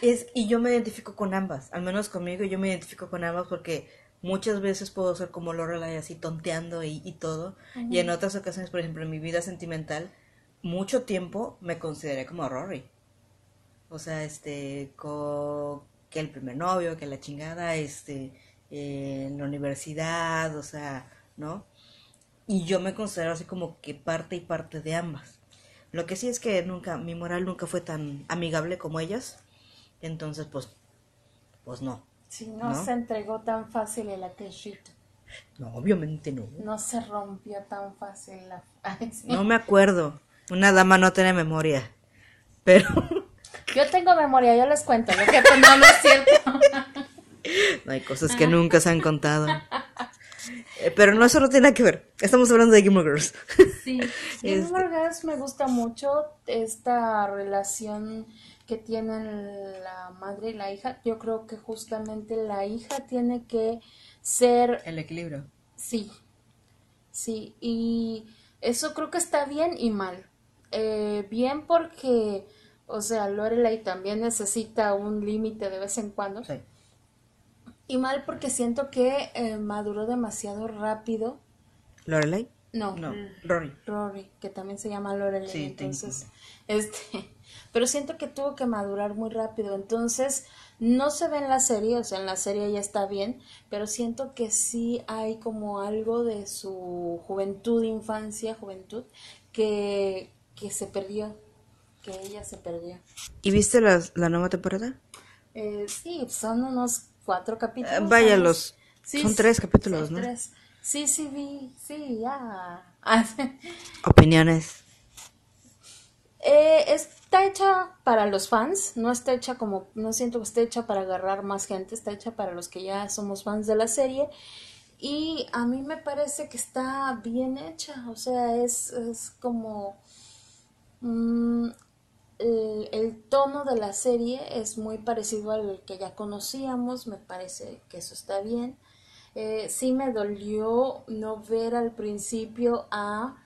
Es, y yo me identifico con ambas, al menos conmigo yo me identifico con ambas porque muchas veces puedo ser como Lorelai así tonteando y, y todo. Y en otras ocasiones, por ejemplo, en mi vida sentimental, mucho tiempo me consideré como Rory. O sea, este, co- que el primer novio, que la chingada, este, eh, en la universidad, o sea, ¿no? Y yo me considero así como que parte y parte de ambas. Lo que sí es que nunca, mi moral nunca fue tan amigable como ellas. Entonces, pues, pues no. Si no, ¿No? se entregó tan fácil el aquellito. No, obviamente no. No se rompió tan fácil la... No me acuerdo. Una dama no tiene memoria. Pero Yo tengo memoria, yo les cuento. Lo que no, no es cierto. no hay cosas que nunca se han contado. Eh, Pero no, eso no tiene nada que ver. Estamos hablando de Gilmore Girls. Sí, Gilmore Girls me gusta mucho esta relación que tienen la madre y la hija. Yo creo que justamente la hija tiene que ser, El equilibrio. sí, sí, y eso creo que está bien y mal. Eh, bien porque, o sea, Lorelai también necesita un límite de vez en cuando. Sí. Y mal porque siento que eh, maduró demasiado rápido. ¿Lorelai? No, No, Rory. Rory, que también se llama Lorelai, Sí, te entonces, este, pero siento que tuvo que madurar muy rápido, entonces no se ve en la serie, o sea, en la serie ya está bien, pero siento que sí hay como algo de su juventud, infancia, juventud, que, que se perdió, que ella se perdió. ¿Y viste las- la nueva temporada? Eh, sí, son unos cuatro capítulos. Eh, vaya, los- Sí, son sí, tres capítulos, ¿no? tres. Sí, sí, vi, sí, ya. Opiniones. Eh, está hecha para los fans, no está hecha como, no siento que esté hecha para agarrar más gente, está hecha para los que ya somos fans de la serie y a mí me parece que está bien hecha, o sea, es, es como mm, el, tono de la serie es muy parecido al que ya conocíamos, me parece que eso está bien. Eh, sí me dolió no ver al principio a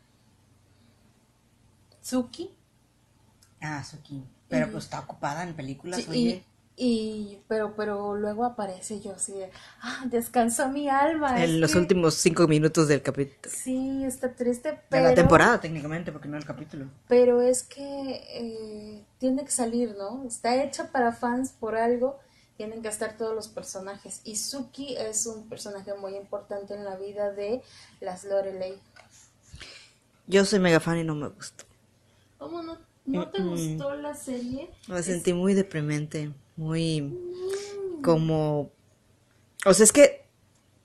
Tsuki, Ah, Suki. Pero pues está ocupada en películas, Sí, oye. y, y pero pero luego aparece yo así de ah descansó mi alma En los que- últimos cinco minutos del capítulo. sí está triste De pero la temporada, técnicamente, porque no el capítulo. pero es que eh, tiene que salir no está hecha para fans por algo tienen que estar todos los personajes y Suki es un personaje muy importante en la vida de las Lorelei Yo soy mega fan y no me gusta. cómo no ¿No te gustó la serie? Me sentí muy deprimente, muy como... O sea, es que...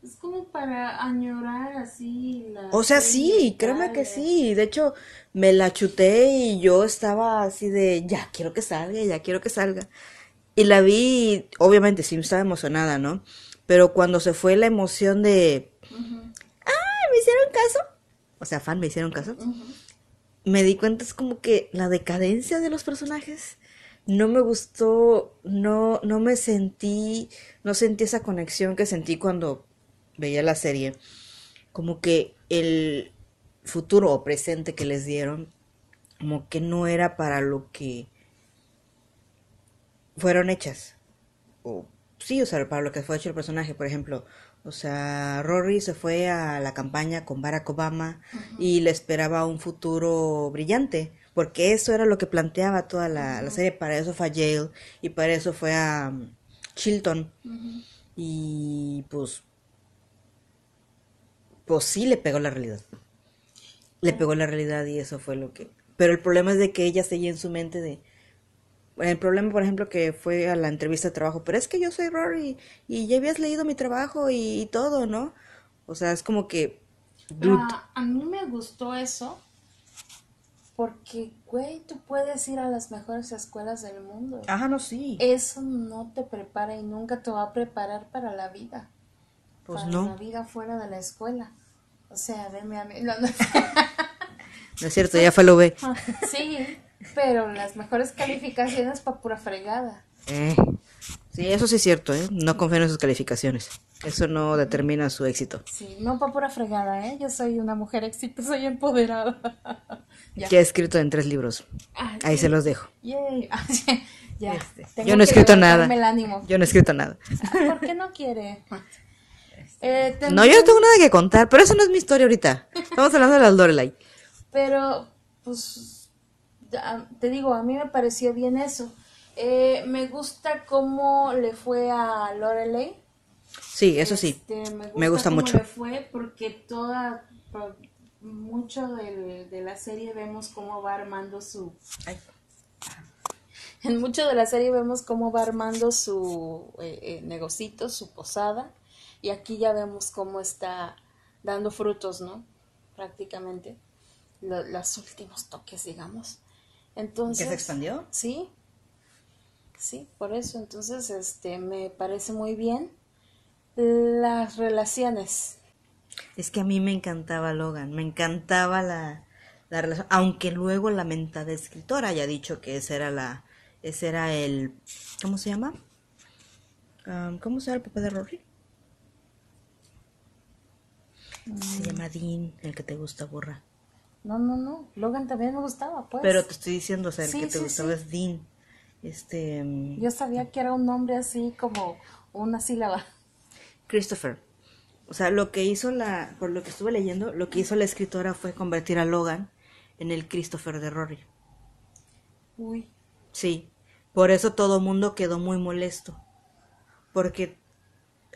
Es como para añorar así la... O sea, sí, créeme que sí. De hecho, me la chuté y yo estaba así de, ya quiero que salga, ya quiero que salga. Y la vi, obviamente sí, estaba emocionada, ¿no? Pero cuando se fue la emoción de, ¡ay, me hicieron caso! O sea, fan, me hicieron caso. Me di cuenta, es como que la decadencia de los personajes no me gustó, no, no me sentí, no sentí esa conexión que sentí cuando veía la serie. Como que el futuro o presente que les dieron, como que no era para lo que fueron hechas. O sí, o sea, para lo que fue hecho el personaje, por ejemplo. O sea, Rory se fue a la campaña con Barack Obama y le esperaba un futuro brillante, porque eso era lo que planteaba toda la, serie. Para eso fue a Yale y para eso fue a um, Chilton. Y pues, pues sí le pegó la realidad. Le pegó la realidad y eso fue lo que... Pero el problema es de que ella seguía en su mente de, el problema, por ejemplo, que fue a la entrevista de trabajo, pero es que yo soy Rory y ya habías leído mi trabajo y, todo, ¿no? O sea, es como que... Ah, a mí me gustó eso porque, güey, tú puedes ir a las mejores escuelas del mundo. Ajá, no, sí. Eso no te prepara y nunca te va a preparar para la vida. Pues para no. la vida fuera de la escuela. O sea, veme a mí. No, es cierto, ya fue lo ve. sí, pero las mejores calificaciones para pura fregada. Eh, sí, eso sí es cierto, ¿eh? No confío en sus calificaciones. Eso no determina su éxito. Sí, no para pura fregada, ¿eh? Yo soy una mujer exitosa y empoderada. ya. he escrito en tres libros. Ah, Ahí se los dejo. ya. Este, yo no he escrito nada. Yo no he escrito nada. ¿Por qué no quiere? Eh, no, yo no tengo nada que contar, pero eso no es mi historia ahorita. Estamos hablando de la Lorelai. Pero, pues, te digo, a mí me pareció bien eso. Eh, me gusta cómo le fue a Lorelei. Sí, eso sí. Este, me gusta, cómo mucho. le fue porque toda mucho de la serie vemos cómo va armando su en mucho de la serie vemos cómo va armando su eh, eh, negocito, su posada y aquí ya vemos cómo está dando frutos, ¿no? Prácticamente los últimos toques, digamos. Entonces, ¿Que se expandió? Sí, sí, por eso. Entonces, este, me parece muy bien las relaciones. Es que a mí me encantaba Logan, me encantaba la, la relación, aunque luego la mentada escritora haya dicho que ese era la, ese era el, ¿cómo se llama? ¿Cómo se llama el papá de Rory? Se llama Dean, el que te gusta, burra. No, no, no. Logan también me gustaba, pues. Pero te estoy diciendo, o sea, el que te gustaba es Dean. Este. Mm, Yo sabía que era un nombre así como una sílaba. Christopher. O sea, lo que hizo la. Por lo que estuve leyendo, lo que hizo la escritora fue convertir a Logan en el Christopher de Rory. Uy. Sí. Por eso todo mundo quedó muy molesto. Porque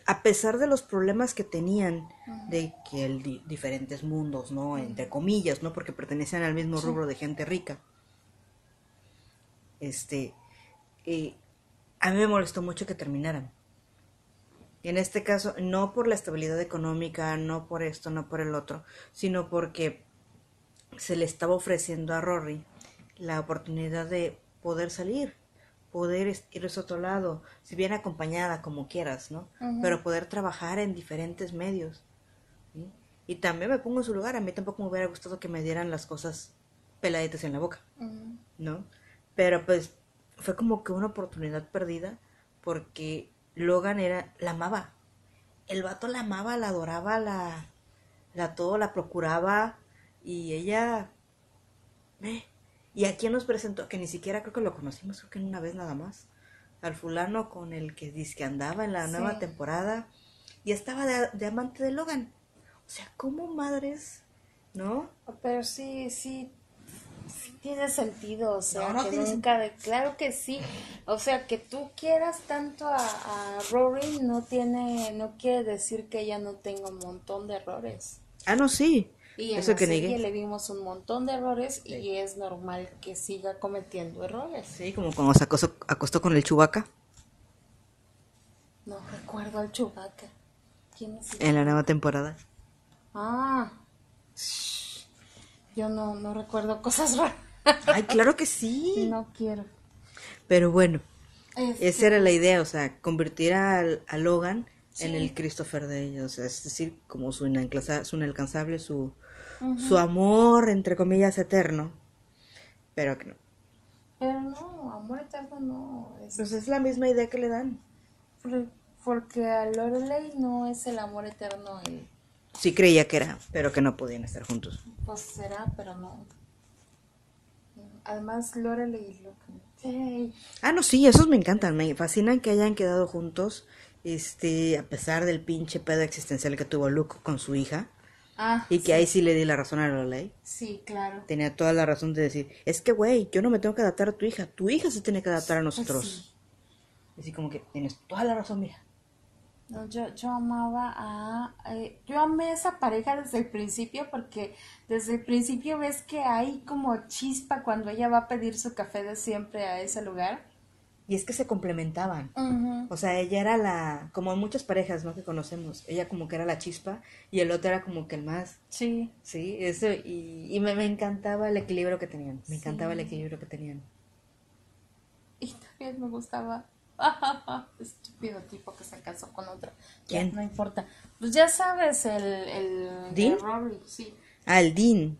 a pesar de los problemas que tenían de que el diferentes mundos, ¿no? Entre comillas, ¿no? Porque pertenecían al mismo rubro de gente rica. Este, eh, a mí me molestó mucho que terminaran. Y en este caso, no por la estabilidad económica, no por esto, no por el otro, sino porque se le estaba ofreciendo a Rory la oportunidad de poder salir, poder ir a otro lado, si bien acompañada como quieras, ¿no? Pero poder trabajar en diferentes medios. Y también me pongo en su lugar, a mí tampoco me hubiera gustado que me dieran las cosas peladitas en la boca, ¿no? Pero pues fue como que una oportunidad perdida porque Logan era, la amaba. El vato la amaba, la adoraba, la, la todo, la procuraba y ella... Eh, y a quién nos presentó, que ni siquiera creo que lo conocimos, creo que una vez nada más. Al fulano con el que dice que andaba en la nueva temporada y estaba de, amante de Logan. O sea, como madres, ¿no? Pero sí, sí, tiene sentido, o sea, que nunca, de, claro que sí, o sea, que tú quieras tanto a, a, Rory no tiene, no quiere decir que ella no tenga un montón de errores. Ah, no, sí, Y en Eso la que serie le vimos un montón de errores y es normal que siga cometiendo errores. Sí, como cuando se acostó, acostó con el chubaca No recuerdo al Chewbacca. ¿Quién es? ese? en la nueva temporada. Ah. Yo no, no recuerdo cosas raras. Ay, claro que sí. No quiero. Pero bueno, Este, esa era la idea, o sea, convertir al- a, Logan en el Christopher de ellos, es decir, como su, inalcanza- su inalcanzable, su, su amor, entre comillas, eterno. Pero que no. Pero no, amor eterno no. Es Pues es la misma idea que le dan. por- porque a Lorelei no es el amor eterno. El, Sí creía que era, pero que no podían estar juntos. pues será, pero no. Además, Lorelei lo que... Ah, no, sí, esos me encantan, me fascinan que hayan quedado juntos, este, a pesar del pinche pedo existencial que tuvo Luke con su hija, Ah, y que ahí sí le di la razón a Lorelai. sí, claro. Tenía toda la razón de decir, es que, güey, yo no me tengo que adaptar a tu hija, tu hija se tiene que adaptar a Pues nosotros. sí. Así como que tienes toda la razón, mija. No, yo, yo amaba a... eh, yo amé esa pareja desde el principio porque desde el principio ves que hay como chispa cuando ella va a pedir su café de siempre a ese lugar. Y es que se complementaban. O sea, ella era la, como en muchas parejas, ¿no? Que conocemos, ella como que era la chispa y el otro era como que el más, Sí. sí, eso, y, y me, me encantaba el equilibrio que tenían, me encantaba el equilibrio que tenían. Y también me gustaba. Estúpido tipo que se casó con otra. ¿Quién? no importa. Pues ya sabes, el. el de ¿Dean? Rory, sí. Ah, el Dean,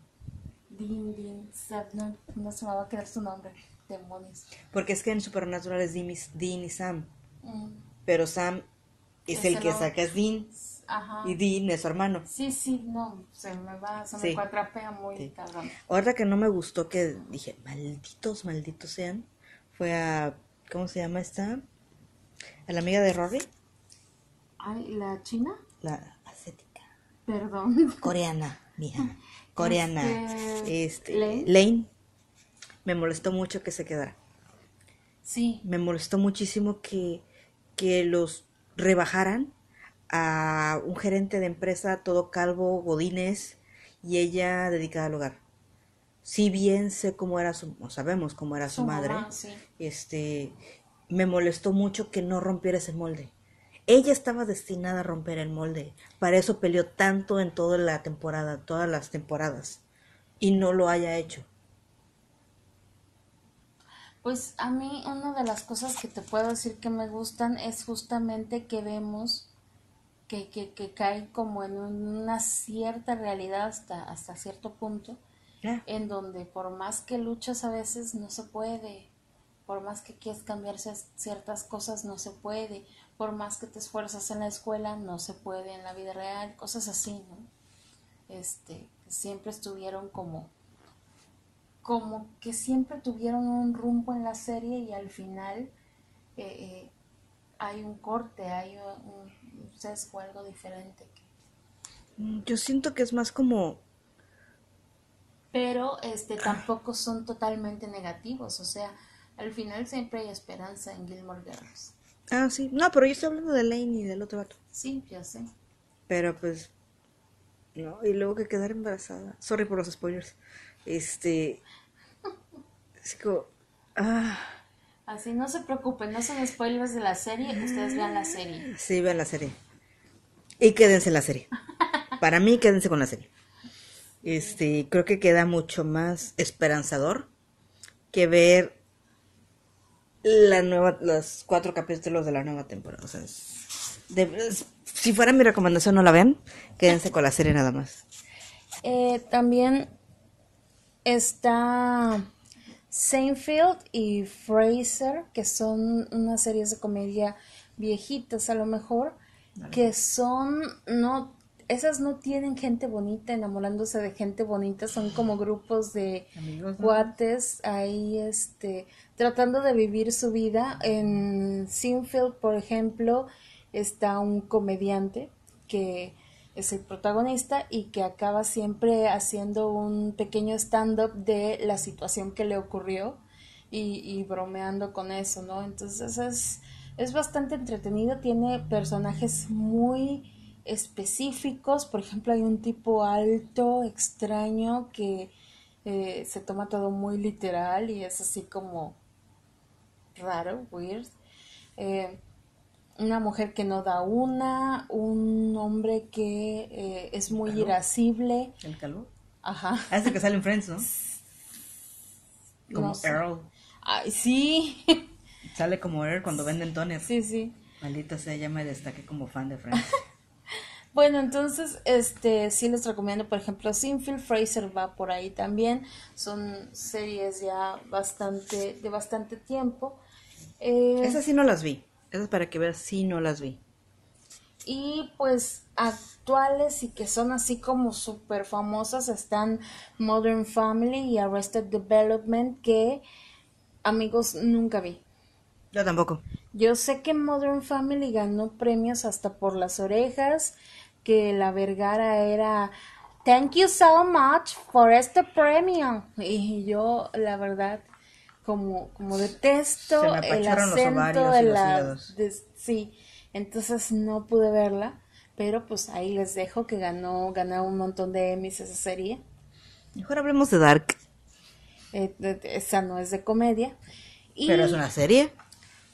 Dean, Dean. No, no se me va a quedar su nombre. Demonios. porque es que en Supernatural es Dean y, Dean y Sam, Mm, pero Sam es el que saca es Dean Ajá. y Dean es su hermano. Sí, sí, no. Se me va, se me Sí. cuatrapea muy Sí. cabrón. Otra que no me gustó que dije, malditos, malditos sean, fue a, ¿cómo se llama esta? A la amiga de Rory, Ay, ¿la china? la asiática. Perdón. Coreana, mija. Coreana. Este, Este, Lane. Lane. Me molestó mucho que se quedara. Sí. Me molestó muchísimo que, que los rebajaran a un gerente de empresa todo calvo, godines, y ella dedicada al hogar. Si bien sé cómo era su, o sabemos cómo era su, Su madre, mamá, sí. este, me molestó mucho que no rompiera ese molde. Ella estaba destinada a romper el molde. Para eso peleó tanto en toda la temporada, todas las temporadas. Y no lo haya hecho. Pues a mí una de las cosas que te puedo decir que me gustan es justamente que vemos que, que, que cae como en una cierta realidad hasta, hasta cierto punto, en donde por más que luchas a veces no se puede, por más que quieras cambiarse ciertas cosas no se puede, por más que te esfuerzas en la escuela no se puede en la vida real, cosas así, ¿no? Este, siempre estuvieron como como que siempre tuvieron un rumbo en la serie y al final eh, eh, hay un corte, hay un, un sesgo, algo diferente. Mm, Yo siento que es más como Pero este tampoco son totalmente negativos, o sea, al final siempre hay esperanza en Gilmore Girls. Ah, sí. No, pero yo estoy hablando de Lane y del otro vato. Sí, ya sé. Pero pues. No, y luego que quedar embarazada. Sorry por los spoilers. Este. Así como. Ah. Así no se preocupen, no son spoilers de la serie, ustedes vean la serie. Sí, vean la serie. Y quédense en la serie. Para mí, quédense con la serie. Este, creo que queda mucho más esperanzador que ver la nueva, los cuatro capítulos de la nueva temporada. O sea, es- de- es- si fuera mi recomendación, no la vean. Quédense con la serie nada más. Eh, también está Seinfeld y Fraser, que son unas series de comedia viejitas a lo mejor, que son, no, esas no tienen gente bonita enamorándose de gente bonita, son como grupos de Amigos, ¿no? cuates ahí, este, tratando de vivir su vida. En Seinfeld, por ejemplo, está un comediante que es el protagonista y que acaba siempre haciendo un pequeño stand-up de la situación que le ocurrió y, bromeando con eso, ¿no? Entonces es, es bastante entretenido, tiene personajes muy específicos. Por ejemplo, hay un tipo alto, extraño, que eh, se toma todo muy literal y es así como raro, weird. Eh, una mujer que no da una, un hombre que eh, es muy irascible. ¿El calor? Ajá. Ah, ese que sale en Friends, ¿no? Como No sé. Earl. Ay, sí. Sale como Earl cuando venden toner. sí, sí. Maldita sea, ya me destaqué como fan de Friends. Bueno, entonces, este, sí les recomiendo, por ejemplo, Sinfield Fraser va por ahí también. Son series ya bastante, de bastante tiempo. Eh, Esas sí no las vi. Esas para que veas, sí no las vi. Y pues actuales y que son así como súper famosas están Modern Family y Arrested Development que amigos nunca vi. Yo tampoco. Yo sé que Modern Family ganó premios hasta por las orejas, que la Vergara era Thank you so much for este premio. Y yo, la verdad, como, como detesto el acento de la... de- sí, entonces no pude verla, pero pues ahí les dejo que ganó, ganó un montón de Emmys esa serie. Mejor hablemos de Dark. Eh, de- de- esa no es de comedia. Y Pero es una serie.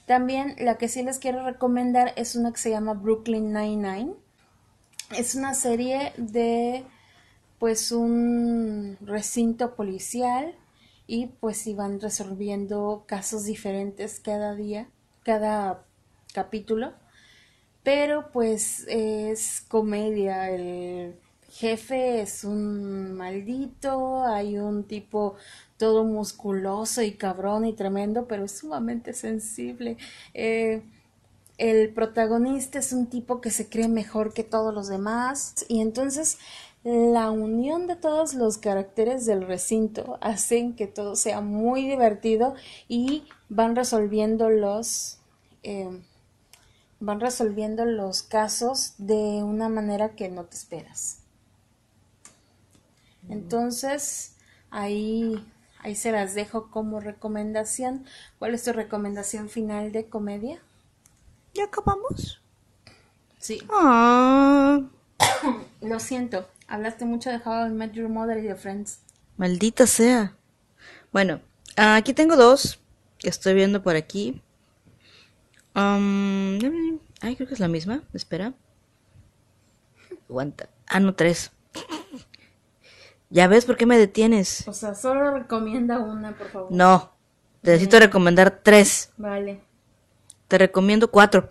también la que sí les quiero recomendar es una que se llama Brooklyn Nine-Nine. Es una serie de pues un recinto policial y pues iban resolviendo casos diferentes cada día, cada capítulo. Pero pues es comedia, el jefe es un maldito, hay un tipo todo musculoso y cabrón y tremendo, pero es sumamente sensible. Eh, el protagonista es un tipo que se cree mejor que todos los demás y entonces la unión de todos los caracteres del recinto hacen que todo sea muy divertido y van resolviendo los eh, van resolviendo los casos de una manera que no te esperas. Entonces, ahí, ahí se las dejo como recomendación. ¿Cuál es tu recomendación final de comedia? ¿Ya acabamos? Sí. Ah, Lo siento, hablaste mucho de How I Met Your Mother y de Friends. maldita sea. Bueno, aquí tengo dos que estoy viendo por aquí. Um, ay, creo que es la misma. Espera. Aguanta. Ah, no, tres. ¿Ya ves por qué me detienes? O sea, solo recomienda una, por favor. No, te necesito recomendar tres. Vale. Te recomiendo cuatro.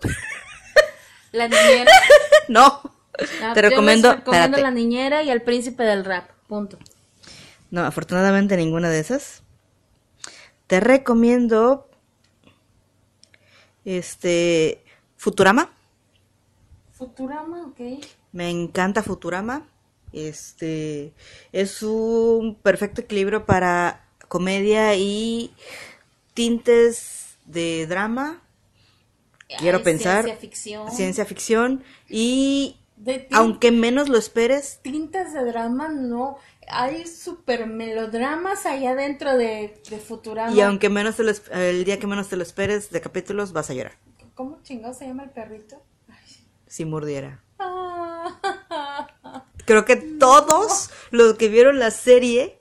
La niñera. no. Ah, Te recomiendo. recomiendo. La niñera y el príncipe del rap. Punto. No, afortunadamente ninguna de esas. Te recomiendo. Este. Futurama. Futurama, ok. Me encanta Futurama. Este. Es un perfecto equilibrio para comedia y tintes de drama. Quiero Ay, pensar. Ciencia ficción. Ciencia ficción. Y. De Aunque menos lo esperes, tintas de drama, no. Hay super melodramas allá dentro de, de Futurama. y aunque menos te lo el día que menos te lo esperes de capítulos, vas a llorar. ¿Cómo chingado se llama el perrito? Ay. Si mordiera. Ah. Creo que todos los que vieron la serie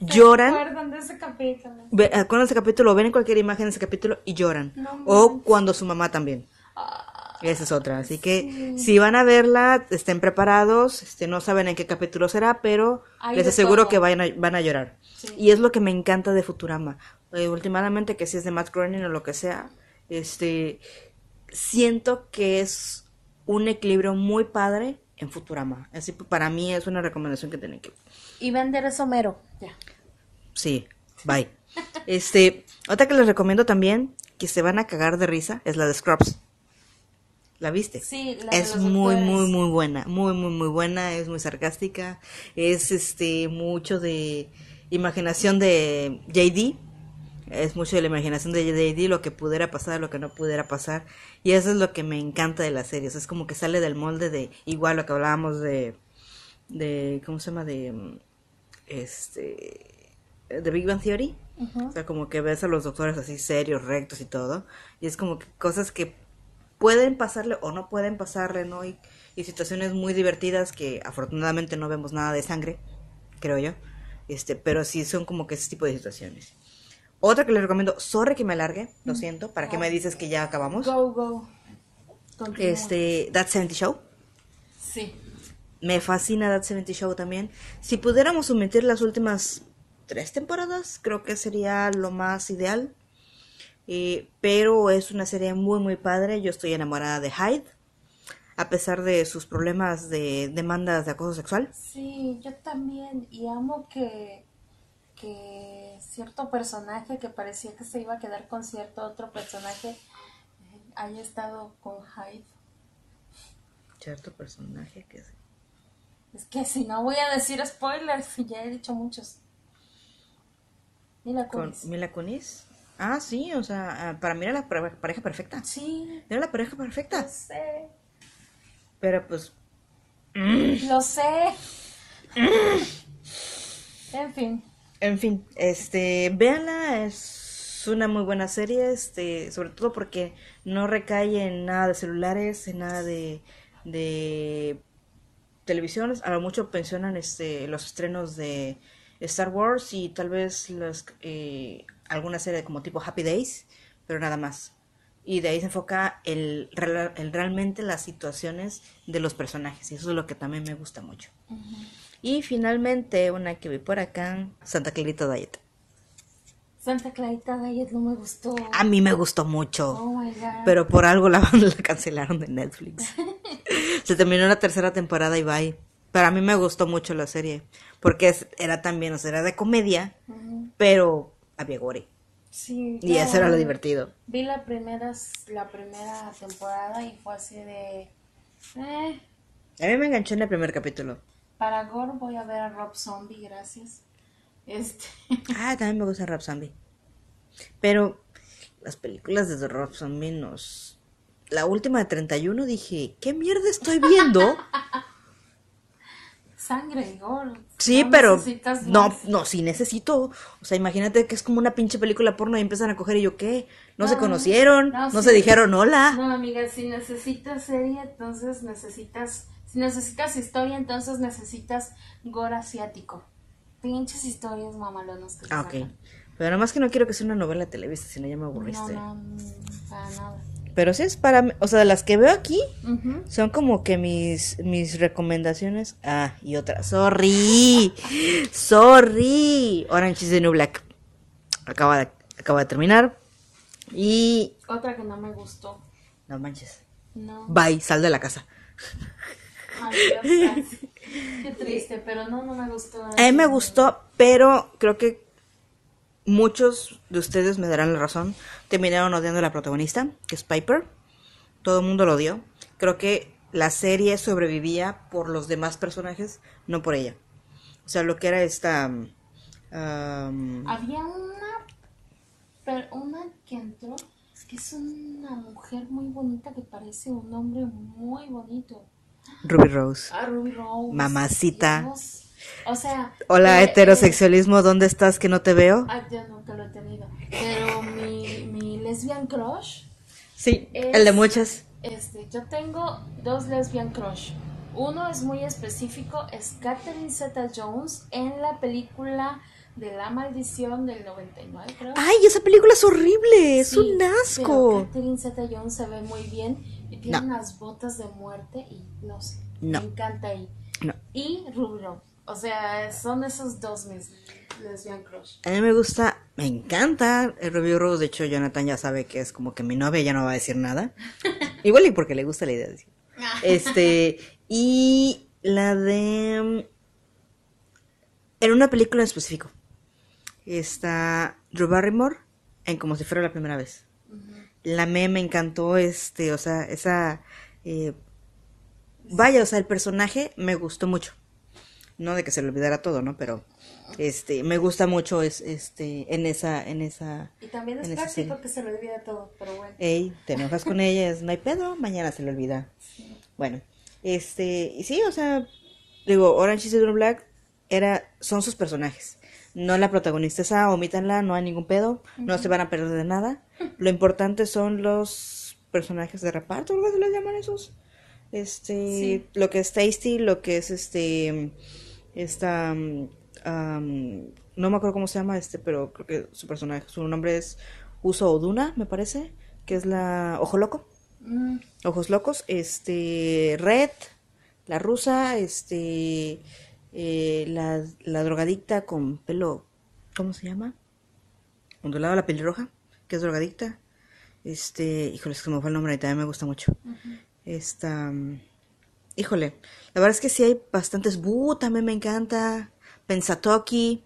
lloran. ¿Recuerdan de ese capítulo? Ve, acuerdan ese capítulo, ven cualquier imagen de ese capítulo y lloran. No o cuando su mamá también. Esa es otra. Así que si van a verla, estén preparados. Este, no saben en qué capítulo será, pero les aseguro todo. que van a, van a llorar. Sí. Y es lo que me encanta de Futurama. Eh, últimamente, que si es de Matt Groening o lo que sea, este, siento que es un equilibrio muy padre en Futurama. Así que para mí es una recomendación que tienen que Y vender es Homero. Ya. Sí, bye. Este, otra que les recomiendo también, que se van a cagar de risa, es la de Scrubs. ¿La viste? Sí, la de es los muy, muy, muy buena, muy, muy, muy buena, es muy sarcástica, es este, mucho de imaginación de JD, es mucho de la imaginación de JD, lo que pudiera pasar, lo que no pudiera pasar, y eso es lo que me encanta de la serie, o sea, es como que sale del molde de, igual lo que hablábamos de, de, ¿cómo se llama? De, este, de Big Bang Theory, o sea, como que ves a los doctores así serios, rectos y todo. Y es como que cosas que pueden pasarle o no pueden pasarle, ¿no? Y, y situaciones muy divertidas que afortunadamente no vemos nada de sangre, creo yo. Este, pero sí son como que ese tipo de situaciones. Otra que les recomiendo, sorry que me alargue, lo siento, ¿para qué me dices que ya acabamos? Go, go. Continúa. Este, That 70 Show. Sí. Me fascina That 70 Show también. Si pudiéramos omitir las últimas tres temporadas, creo que sería lo más ideal. Eh, pero es una serie muy, muy padre. Yo estoy enamorada de Hyde. A pesar de sus problemas de demandas de acoso sexual. Sí, yo también. Y amo que, que cierto personaje que parecía que se iba a quedar con cierto otro personaje eh, haya estado con Hyde. Cierto personaje que es... Es que si no voy a decir spoilers, ya he dicho muchos. Mila Con Kunis. Mila Kunis. Ah, sí, o sea, ah, para mí era la pare- pareja perfecta. Sí, Era la pareja perfecta. lo sé. Pero pues, Lo sé. En fin. en fin, este, véanla, es una muy buena serie, este, sobre todo porque no recae en nada de celulares, en nada de, de televisiones, a lo mucho pensionan este, los estrenos de Star Wars y tal vez las, eh, alguna serie como tipo Happy Days, pero nada más. Y de ahí se enfoca el, el realmente las situaciones de los personajes y eso es lo que también me gusta mucho. Y finalmente una que vi por acá, Santa Clarita Diet. Santa Clarita Diet no me gustó. A mí me gustó mucho. Oh my god. Pero por algo la, la cancelaron de Netflix. Se terminó la tercera temporada y bye. Pero a mí me gustó mucho la serie. Porque es- era también, o sea, era de comedia, pero había gore. Sí. Y eso era lo divertido. Vi la primera, la primera temporada y fue así de... Eh, A mí me enganchó en el primer capítulo. para Gore voy a ver a Rob Zombie, gracias. Este... Ah, también me gusta Rob Zombie. Pero las películas de Rob Zombie nos... La última de 31 dije, ¿qué mierda estoy viendo? Sangre y Gore. Sí, No pero necesitas no, no, sí necesito. O sea, imagínate que es como una pinche película porno y empiezan a coger y yo qué. No, se No, conocieron, no, no, sí. se dijeron hola. No, amiga, si necesitas serie, entonces necesitas... Si necesitas historia, entonces necesitas Gore asiático. Pinches historias mamalonas que Ah, ok. Pero nada más que no quiero que sea una novela televisa, si no ya me aburriste. No, no, para nada. Pero sí es para, mí- o sea, de las que veo aquí son como que mis mis recomendaciones. Ah, y otra. Sorry. Sorry. Orange is the New Black. Acaba de acaba de terminar. Y Otra que no me gustó. no manches. No. Bye, sal de la casa. Ay, Dios, Qué triste, pero no, no me gustó. A mí me gustó, pero creo que muchos de ustedes me darán la razón. Terminaron odiando a la protagonista, que es Piper. Todo el mundo lo odió. Creo que la serie sobrevivía por los demás personajes, no por ella. O sea, lo que era esta... um, Había una, pero una que entró, que es una mujer muy bonita que parece un hombre muy bonito. Ruby Rose. Ah, Ruby Rose. Mamacita. Dios. O sea. Hola, eh, heterosexualismo, ¿dónde estás que no te veo? eh, ah, yo nunca lo he tenido. Pero mi, mi lesbian crush. Sí, es- el de muchas. Este, yo tengo dos lesbian crush. Uno es muy específico, es Catherine Zeta Jones en la película de La Maldición del 99, creo. Ay, esa película es horrible, es Sí, un Pero asco. Catherine Zeta Jones se ve muy bien y tiene No. unas botas de muerte y no sé, No. me encanta ahí. No. Y Rubro, o sea, son esos dos mis lesbian crush. A mí me gusta, me encanta el Ruby Rose. De hecho, Jonathan ya sabe que es como que mi novia ya no va a decir nada. Igual y porque le gusta la idea de decir. Este, y la de. En una película en específico. Está Drew Barrymore en Como si fuera la primera vez. La me me encantó, este, o sea, esa. eh, vaya, o sea, el personaje me gustó mucho. No de que se le olvidara todo, ¿no? Pero este me gusta mucho es este en esa en esa Y también es práctico que se le olvida todo, pero bueno. Ey, te enojas con ella, es, no hay pedo, mañana se le olvida. Bueno, este, y sí, o sea, digo, Orange is the New Black era, son sus personajes. No la protagonista esa, omítanla, no hay ningún pedo, no se van a perder de nada. Lo importante son los personajes de reparto, ¿algo se les llaman esos? Este, lo que es Tasty, lo que es este, esta, am, no me acuerdo cómo se llama este, pero creo que su personaje, su nombre es Uso Oduna, me parece, que es la Ojo Loco, Mm, Ojos Locos, este, Red, la rusa, este, eh, la, la drogadicta con pelo, ¿cómo se llama? Ondulado, la pelirroja, que es drogadicta, este, híjole, es que me fue el nombre y también me gusta mucho. Esta, mm, híjole, la verdad es que sí hay bastantes, Bu también me encanta, Pensatoki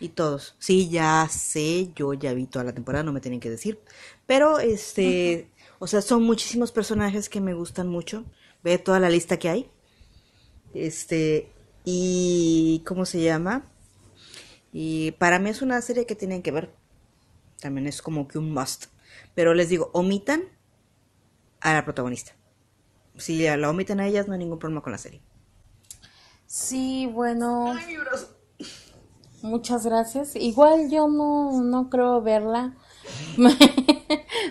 y todos. Sí, ya sé, yo ya vi toda la temporada, no me tienen que decir, pero este, o sea, son muchísimos personajes que me gustan mucho. Ve toda la lista que hay. Este, y ¿cómo se llama? Y para mí es una serie que tienen que ver. También es como que un must. Pero les digo, omitan a la protagonista. Si la omiten a ellas, no hay ningún problema con la serie. Sí, bueno, muchas gracias. Igual yo no, no creo verla.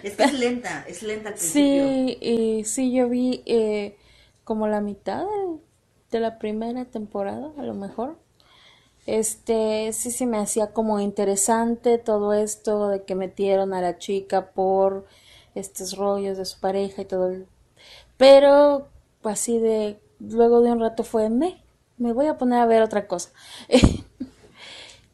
Es que es lenta, es lenta al Sí, y sí, yo vi eh, como la mitad de, de la primera temporada, a lo mejor. Este, sí se me hacía como interesante todo esto de que metieron a la chica por estos rollos de su pareja y todo. el- Pero, pues así de, luego de un rato fue, me, me voy a poner a ver otra cosa.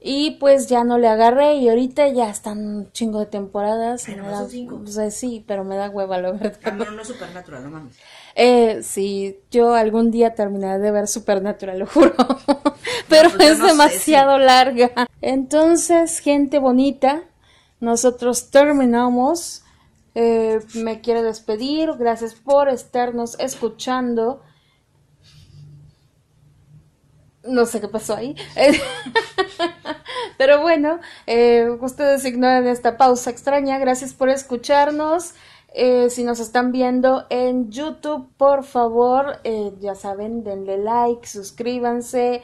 Y pues ya no le agarré y ahorita ya están un chingo de temporadas. y Ay, me da- son cinco. o sea, sí, pero me da hueva, la verdad. Ah, pero no es supernatural, no mames. Eh, sí, yo algún día terminaré de ver Supernatural, lo juro. Pero pues yo es no sé demasiado larga. Entonces, gente bonita, nosotros terminamos. Eh, me quiero despedir. Gracias por estarnos escuchando. No sé qué pasó ahí. Pero bueno, eh, ustedes ignoren esta pausa extraña. Gracias por escucharnos. Eh, si nos están viendo en YouTube, por favor, ya saben, denle like, suscríbanse,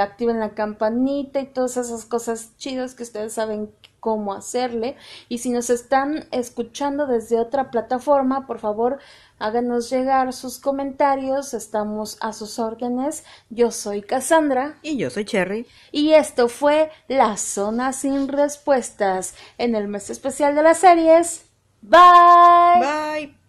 activen la campanita y todas esas cosas chidas que ustedes saben cómo hacerle. Y si nos están escuchando desde otra plataforma, por favor, háganos llegar sus comentarios. Estamos a sus órdenes. Yo soy Cassandra. Y yo soy Cherry. Y esto fue La Zona Sin Respuestas en el mes especial de las series. Bye. Bye.